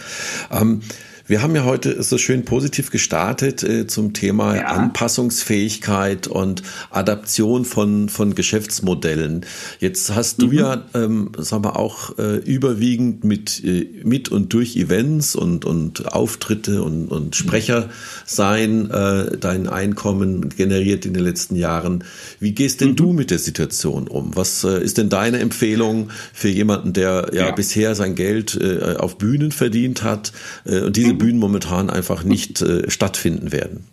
[SPEAKER 2] Ähm, wir haben ja heute so schön positiv gestartet äh, zum Thema ja. Anpassungsfähigkeit und Adaption von, von Geschäftsmodellen. Jetzt hast du mhm. ja, ähm, sagen wir auch äh, überwiegend mit, äh, mit und durch Events und, und Auftritte und, und Sprecher sein äh, dein Einkommen generiert in den letzten Jahren. Wie gehst denn mhm. du mit der Situation um? Was äh, ist denn deine Empfehlung für jemanden, der ja, ja. bisher sein Geld äh, auf Bühnen verdient hat äh, und diese Bühnen momentan einfach nicht äh, stattfinden werden.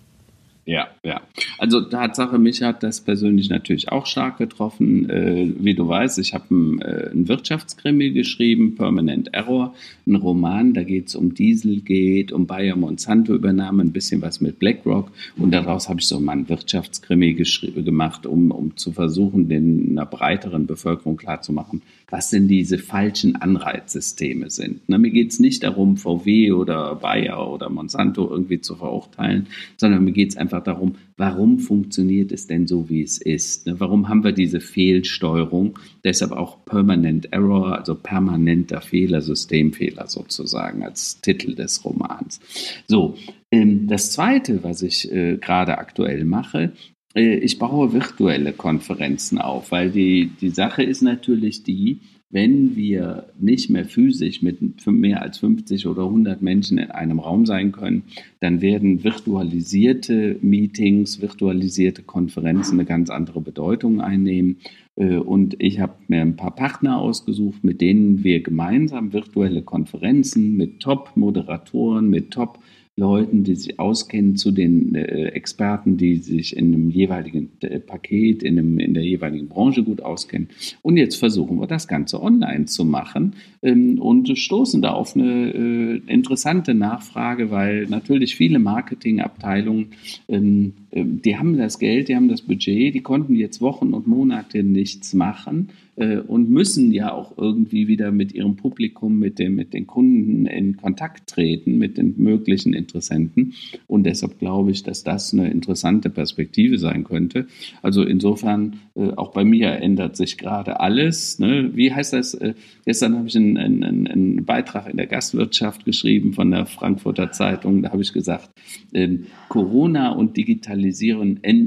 [SPEAKER 1] Ja, ja. Also Tatsache, mich hat das persönlich natürlich auch stark getroffen. Äh, wie du weißt, ich habe einen, äh, Wirtschaftskrimi geschrieben, Permanent Error, ein Roman, da geht es um Dieselgate, um Bayer Monsanto Übernahme, ein bisschen was mit BlackRock und daraus habe ich so mal einen Wirtschaftskrimi gemacht, um, um zu versuchen, den einer breiteren Bevölkerung klarzumachen, was denn diese falschen Anreizsysteme sind. Ne, mir geht es nicht darum, VW oder Bayer oder Monsanto irgendwie zu verurteilen, sondern mir geht es einfach darum, warum funktioniert es denn so, wie es ist? Ne, warum haben wir diese Fehlsteuerung? Deshalb auch Permanent Error, also permanenter Fehler, Systemfehler sozusagen als Titel des Romans. So, ähm, das Zweite, was ich äh, gerade aktuell mache, äh, ich baue virtuelle Konferenzen auf, weil die, die Sache ist natürlich die, wenn wir nicht mehr physisch mit mehr als 50 oder 100 Menschen in einem Raum sein können, dann werden virtualisierte Meetings, virtualisierte Konferenzen eine ganz andere Bedeutung einnehmen. Äh, und ich habe mir ein paar Partner ausgesucht, mit denen wir gemeinsam virtuelle Konferenzen mit Top-Moderatoren, mit Top- Leuten, die sich auskennen, zu den äh, Experten, die sich in einem jeweiligen äh, Paket, in, einem, in der jeweiligen Branche gut auskennen. Und jetzt versuchen wir das Ganze online zu machen ähm, und stoßen da auf eine äh, interessante Nachfrage, weil natürlich viele Marketingabteilungen, ähm, äh, die haben das Geld, die haben das Budget, die konnten jetzt Wochen und Monate nichts machen äh, und müssen ja auch irgendwie wieder mit ihrem Publikum, mit, dem, mit den Kunden in Kontakt treten, mit den möglichen Interessenten. Und deshalb glaube ich, dass das eine interessante Perspektive sein könnte. Also insofern, äh, auch bei mir ändert sich gerade alles. Ne? Wie heißt das? Äh, gestern habe ich einen, einen, einen, Beitrag in der Gastwirtschaft geschrieben von der Frankfurter Zeitung. Da habe ich gesagt, ähm, Corona und Digitalisierung,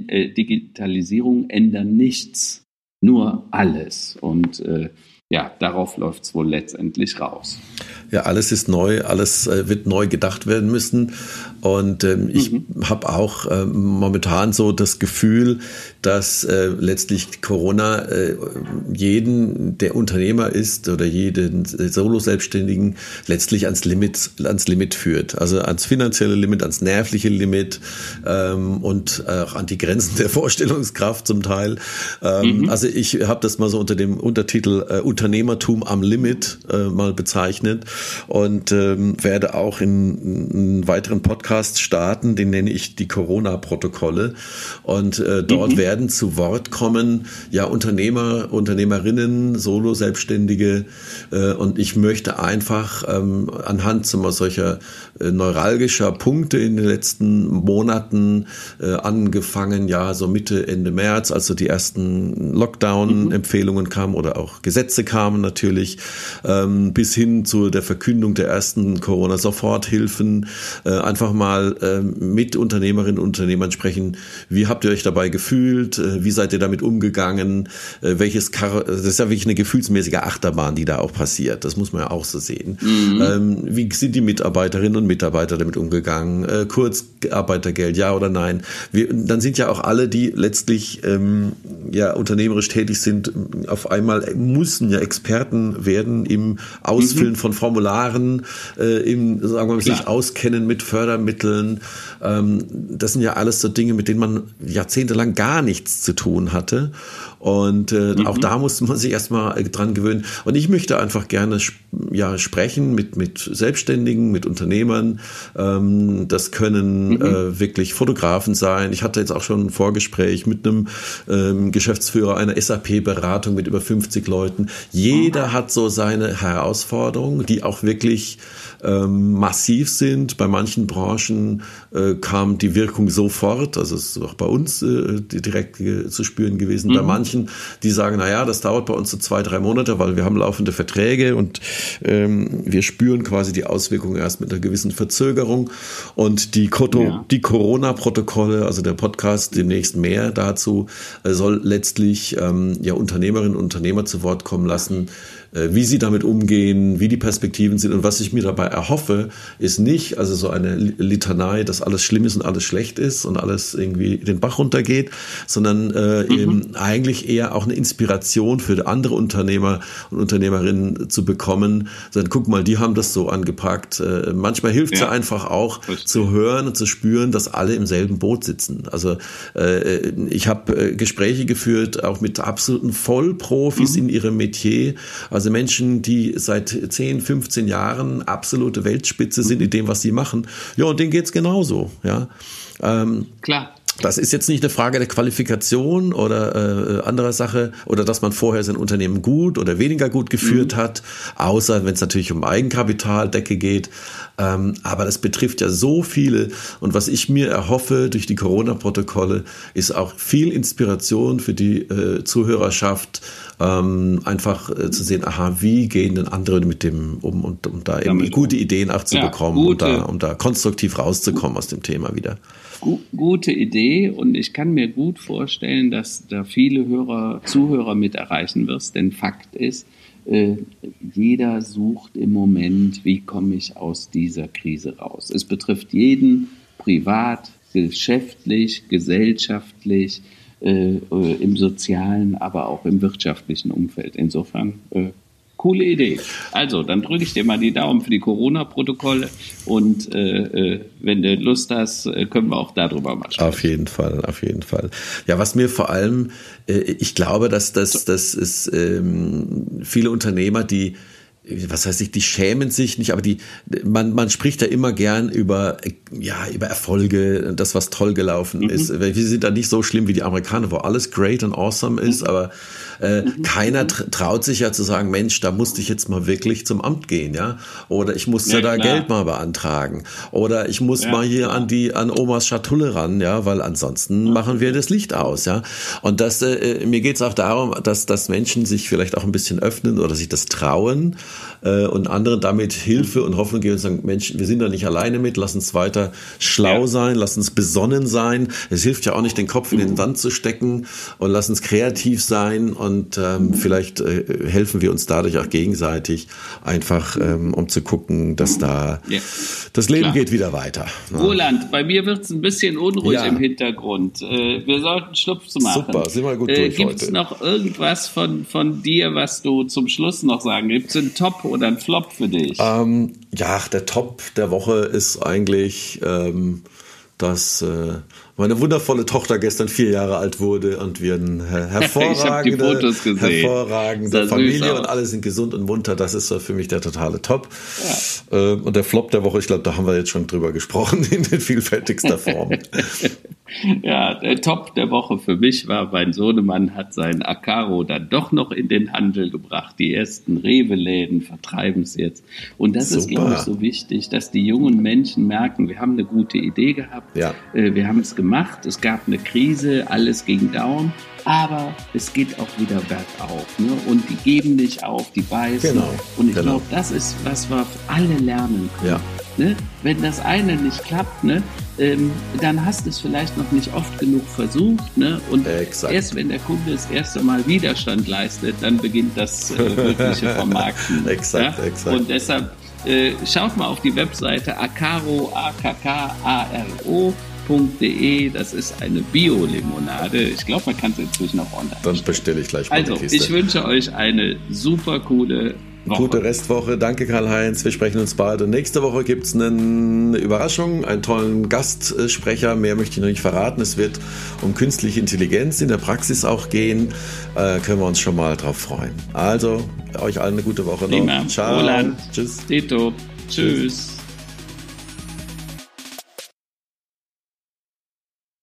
[SPEAKER 1] äh, Digitalisierung ändern nichts nur alles. Und äh, ja, darauf läuft es wohl letztendlich raus.
[SPEAKER 2] Ja, alles ist neu, alles äh, wird neu gedacht werden müssen. Und ähm, ich mhm. habe auch äh, momentan so das Gefühl, dass äh, letztlich Corona äh, jeden, der Unternehmer ist oder jeden Solo-Selbstständigen letztlich ans Limit, ans Limit führt. Also ans finanzielle Limit, ans nervliche Limit ähm, und auch an die Grenzen der Vorstellungskraft zum Teil. Ähm, mhm. Also ich habe das mal so unter dem Untertitel äh, Unternehmertum am Limit äh, mal bezeichnet und ähm, werde auch in, in weiteren Podcast starten, den nenne ich die Corona-Protokolle. Und äh, dort mhm. werden zu Wort kommen, ja, Unternehmer, Unternehmerinnen, Solo-Selbstständige. Äh, und ich möchte einfach ähm, anhand zum solcher äh, neuralgischer Punkte in den letzten Monaten äh, angefangen, ja, so Mitte, Ende März, also die ersten Lockdown-Empfehlungen kamen oder auch Gesetze kamen natürlich, ähm, bis hin zu der Verkündung der ersten Corona-Soforthilfen, äh, einfach mal äh, mit Unternehmerinnen und Unternehmern sprechen. Wie habt ihr euch dabei gefühlt? Äh, wie seid ihr damit umgegangen? Äh, welches Kar das ist ja wirklich eine gefühlsmäßige Achterbahn, die da auch passiert. Das muss man ja auch so sehen. Mhm. Ähm, wie sind die Mitarbeiterinnen und Mitarbeiter damit umgegangen? Äh, Kurzarbeitergeld, ja oder nein? Wir, dann sind ja auch alle, die letztlich ähm, ja unternehmerisch tätig sind, auf einmal müssen ja Experten werden im Ausfüllen mhm. von Formularen, äh, im, sagen wir mal, sich auskennen mit Fördermitteln. Ähm, das sind ja alles so Dinge, mit denen man jahrzehntelang gar nichts zu tun hatte. Und äh, mhm. auch da musste man sich erstmal äh, dran gewöhnen. Und ich möchte einfach gerne ja, sprechen mit, mit Selbstständigen, mit Unternehmern. Ähm, das können mhm. äh, wirklich Fotografen sein. Ich hatte jetzt auch schon ein Vorgespräch mit einem ähm, Geschäftsführer einer SAP-Beratung mit über 50 Leuten. Jeder mhm. hat so seine Herausforderungen, die auch wirklich ähm, massiv sind. Bei manchen Branchen äh, kam die Wirkung sofort, also es ist auch bei uns äh, direkt äh, zu spüren gewesen. Mhm. Bei manchen, die sagen, na ja, das dauert bei uns so zwei, drei Monate, weil wir haben laufende Verträge und ähm, wir spüren quasi die Auswirkungen erst mit einer gewissen Verzögerung. Und die, ja. die Corona-Protokolle, also der Podcast demnächst mehr dazu, äh, soll letztlich ähm, ja Unternehmerinnen und Unternehmer zu Wort kommen lassen, wie sie damit umgehen, wie die Perspektiven sind. Und was ich mir dabei erhoffe, ist nicht, also so eine Litanei, dass alles schlimm ist und alles schlecht ist und alles irgendwie den Bach runtergeht, sondern äh, mhm. eben eigentlich eher auch eine Inspiration für andere Unternehmer und Unternehmerinnen zu bekommen. Sagen, guck mal, die haben das so angepackt. Äh, manchmal hilft es ja. ja einfach auch Richtig. zu hören und zu spüren, dass alle im selben Boot sitzen. Also äh, ich habe äh, Gespräche geführt, auch mit absoluten Vollprofis mhm. in ihrem Metier. Also Menschen, die seit 10, 15 Jahren absolute Weltspitze sind in dem, was sie machen. Ja, und denen geht's genauso. Ja. Ähm,
[SPEAKER 1] Klar.
[SPEAKER 2] Das ist jetzt nicht eine Frage der Qualifikation oder äh, anderer Sache oder dass man vorher sein Unternehmen gut oder weniger gut geführt mhm. hat, außer wenn es natürlich um Eigenkapitaldecke geht. Ähm, aber das betrifft ja so viele. Und was ich mir erhoffe durch die Corona-Protokolle, ist auch viel Inspiration für die äh, Zuhörerschaft, ähm, einfach äh, zu sehen, aha, wie gehen denn andere mit dem um und um da eben gute Ideen auch zu ja, bekommen und da, um da konstruktiv rauszukommen aus dem Thema wieder.
[SPEAKER 1] Gute Idee und ich kann mir gut vorstellen, dass da viele Hörer, Zuhörer mit erreichen wirst, denn Fakt ist, äh, jeder sucht im Moment, wie komme ich aus dieser Krise raus. Es betrifft jeden privat, geschäftlich, gesellschaftlich, äh, äh, im sozialen, aber auch im wirtschaftlichen Umfeld. Insofern äh, coole Idee. Also, dann drücke ich dir mal die Daumen für die Corona-Protokolle und äh, äh, wenn du Lust hast, äh, können wir auch darüber mal
[SPEAKER 2] sprechen. Auf jeden Fall, auf jeden Fall. Ja, was mir vor allem, äh, ich glaube, dass das, das ist ähm, viele Unternehmer, die was heißt ich, die schämen sich nicht, aber die, man, man spricht ja immer gern über, ja, über Erfolge, das, was toll gelaufen mhm. ist. Wir sind da nicht so schlimm wie die Amerikaner, wo alles great and awesome ist, mhm. aber äh, mhm. keiner traut sich ja zu sagen, Mensch, da musste ich jetzt mal wirklich zum Amt gehen, ja, oder ich musste ja, da klar. Geld mal beantragen, oder ich muss ja, mal hier klar. an die, an Omas Schatulle ran, ja, weil ansonsten mhm. machen wir das Licht aus, ja. Und das, äh, mir geht es auch darum, dass, dass Menschen sich vielleicht auch ein bisschen öffnen oder sich das trauen, äh, und anderen damit Hilfe und Hoffnung geben und sagen, Mensch, wir sind da nicht alleine mit, lass uns weiter schlau ja. sein, lass uns besonnen sein. Es hilft ja auch nicht, den Kopf in den Sand zu stecken und lass uns kreativ sein und ähm, vielleicht äh, helfen wir uns dadurch auch gegenseitig einfach, ähm, um zu gucken, dass da ja. das Leben Klar. geht wieder weiter.
[SPEAKER 1] Ne? Roland, bei mir wird es ein bisschen unruhig ja. im Hintergrund. Äh, wir sollten Schlupf zu machen.
[SPEAKER 2] Super, sind wir gut äh, durch
[SPEAKER 1] Gibt es noch irgendwas von, von dir, was du zum Schluss noch sagen? Gibt es einen Top oder ein Flop für dich?
[SPEAKER 2] Ähm, ja, der Top der Woche ist eigentlich, ähm, dass äh, meine wundervolle Tochter gestern vier Jahre alt wurde und wir eine hervorragende, hervorragende Familie und alle sind gesund und munter. Das ist für mich der totale Top. Ja. Ähm, und der Flop der Woche, ich glaube, da haben wir jetzt schon drüber gesprochen in den vielfältigster Form.
[SPEAKER 1] Ja, der Top der Woche für mich war, mein Sohnemann hat sein Akaro dann doch noch in den Handel gebracht. Die ersten Rewe-Läden vertreiben es jetzt. Und das Super. ist, glaube ich, so wichtig, dass die jungen Menschen merken, wir haben eine gute Idee gehabt, ja. Äh, wir haben es gemacht, es gab eine Krise, alles ging down, aber es geht auch wieder bergauf. Ne? Und die geben nicht auf, die beißen. Genau. Und ich genau. glaube, das ist, was wir alle lernen können. Ja. Ne? Wenn das eine nicht klappt, ne, ähm, dann hast du es vielleicht noch nicht oft genug versucht. Ne? Und exakt. erst wenn der Kunde das erste Mal Widerstand leistet, dann beginnt das äh, wirkliche Vermarkten. exakt, ja? exakt. Und deshalb äh, schaut mal auf die Webseite akaro, a k k a r o.de. Das ist eine Bio-Limonade. Ich glaube, man kann es inzwischen auch online.
[SPEAKER 2] Dann bestelle ich gleich mal
[SPEAKER 1] Also, ich wünsche euch eine super coole
[SPEAKER 2] Woche. Gute Restwoche. Danke, Karl-Heinz. Wir sprechen uns bald. Und nächste Woche gibt es eine Überraschung, einen tollen Gastsprecher. Mehr möchte ich noch nicht verraten. Es wird um künstliche Intelligenz in der Praxis auch gehen. Äh, können wir uns schon mal drauf freuen. Also, euch allen eine gute Woche noch.
[SPEAKER 1] Prima. Ciao. Roland. Tschüss. Tito. Tschüss. Tschüss.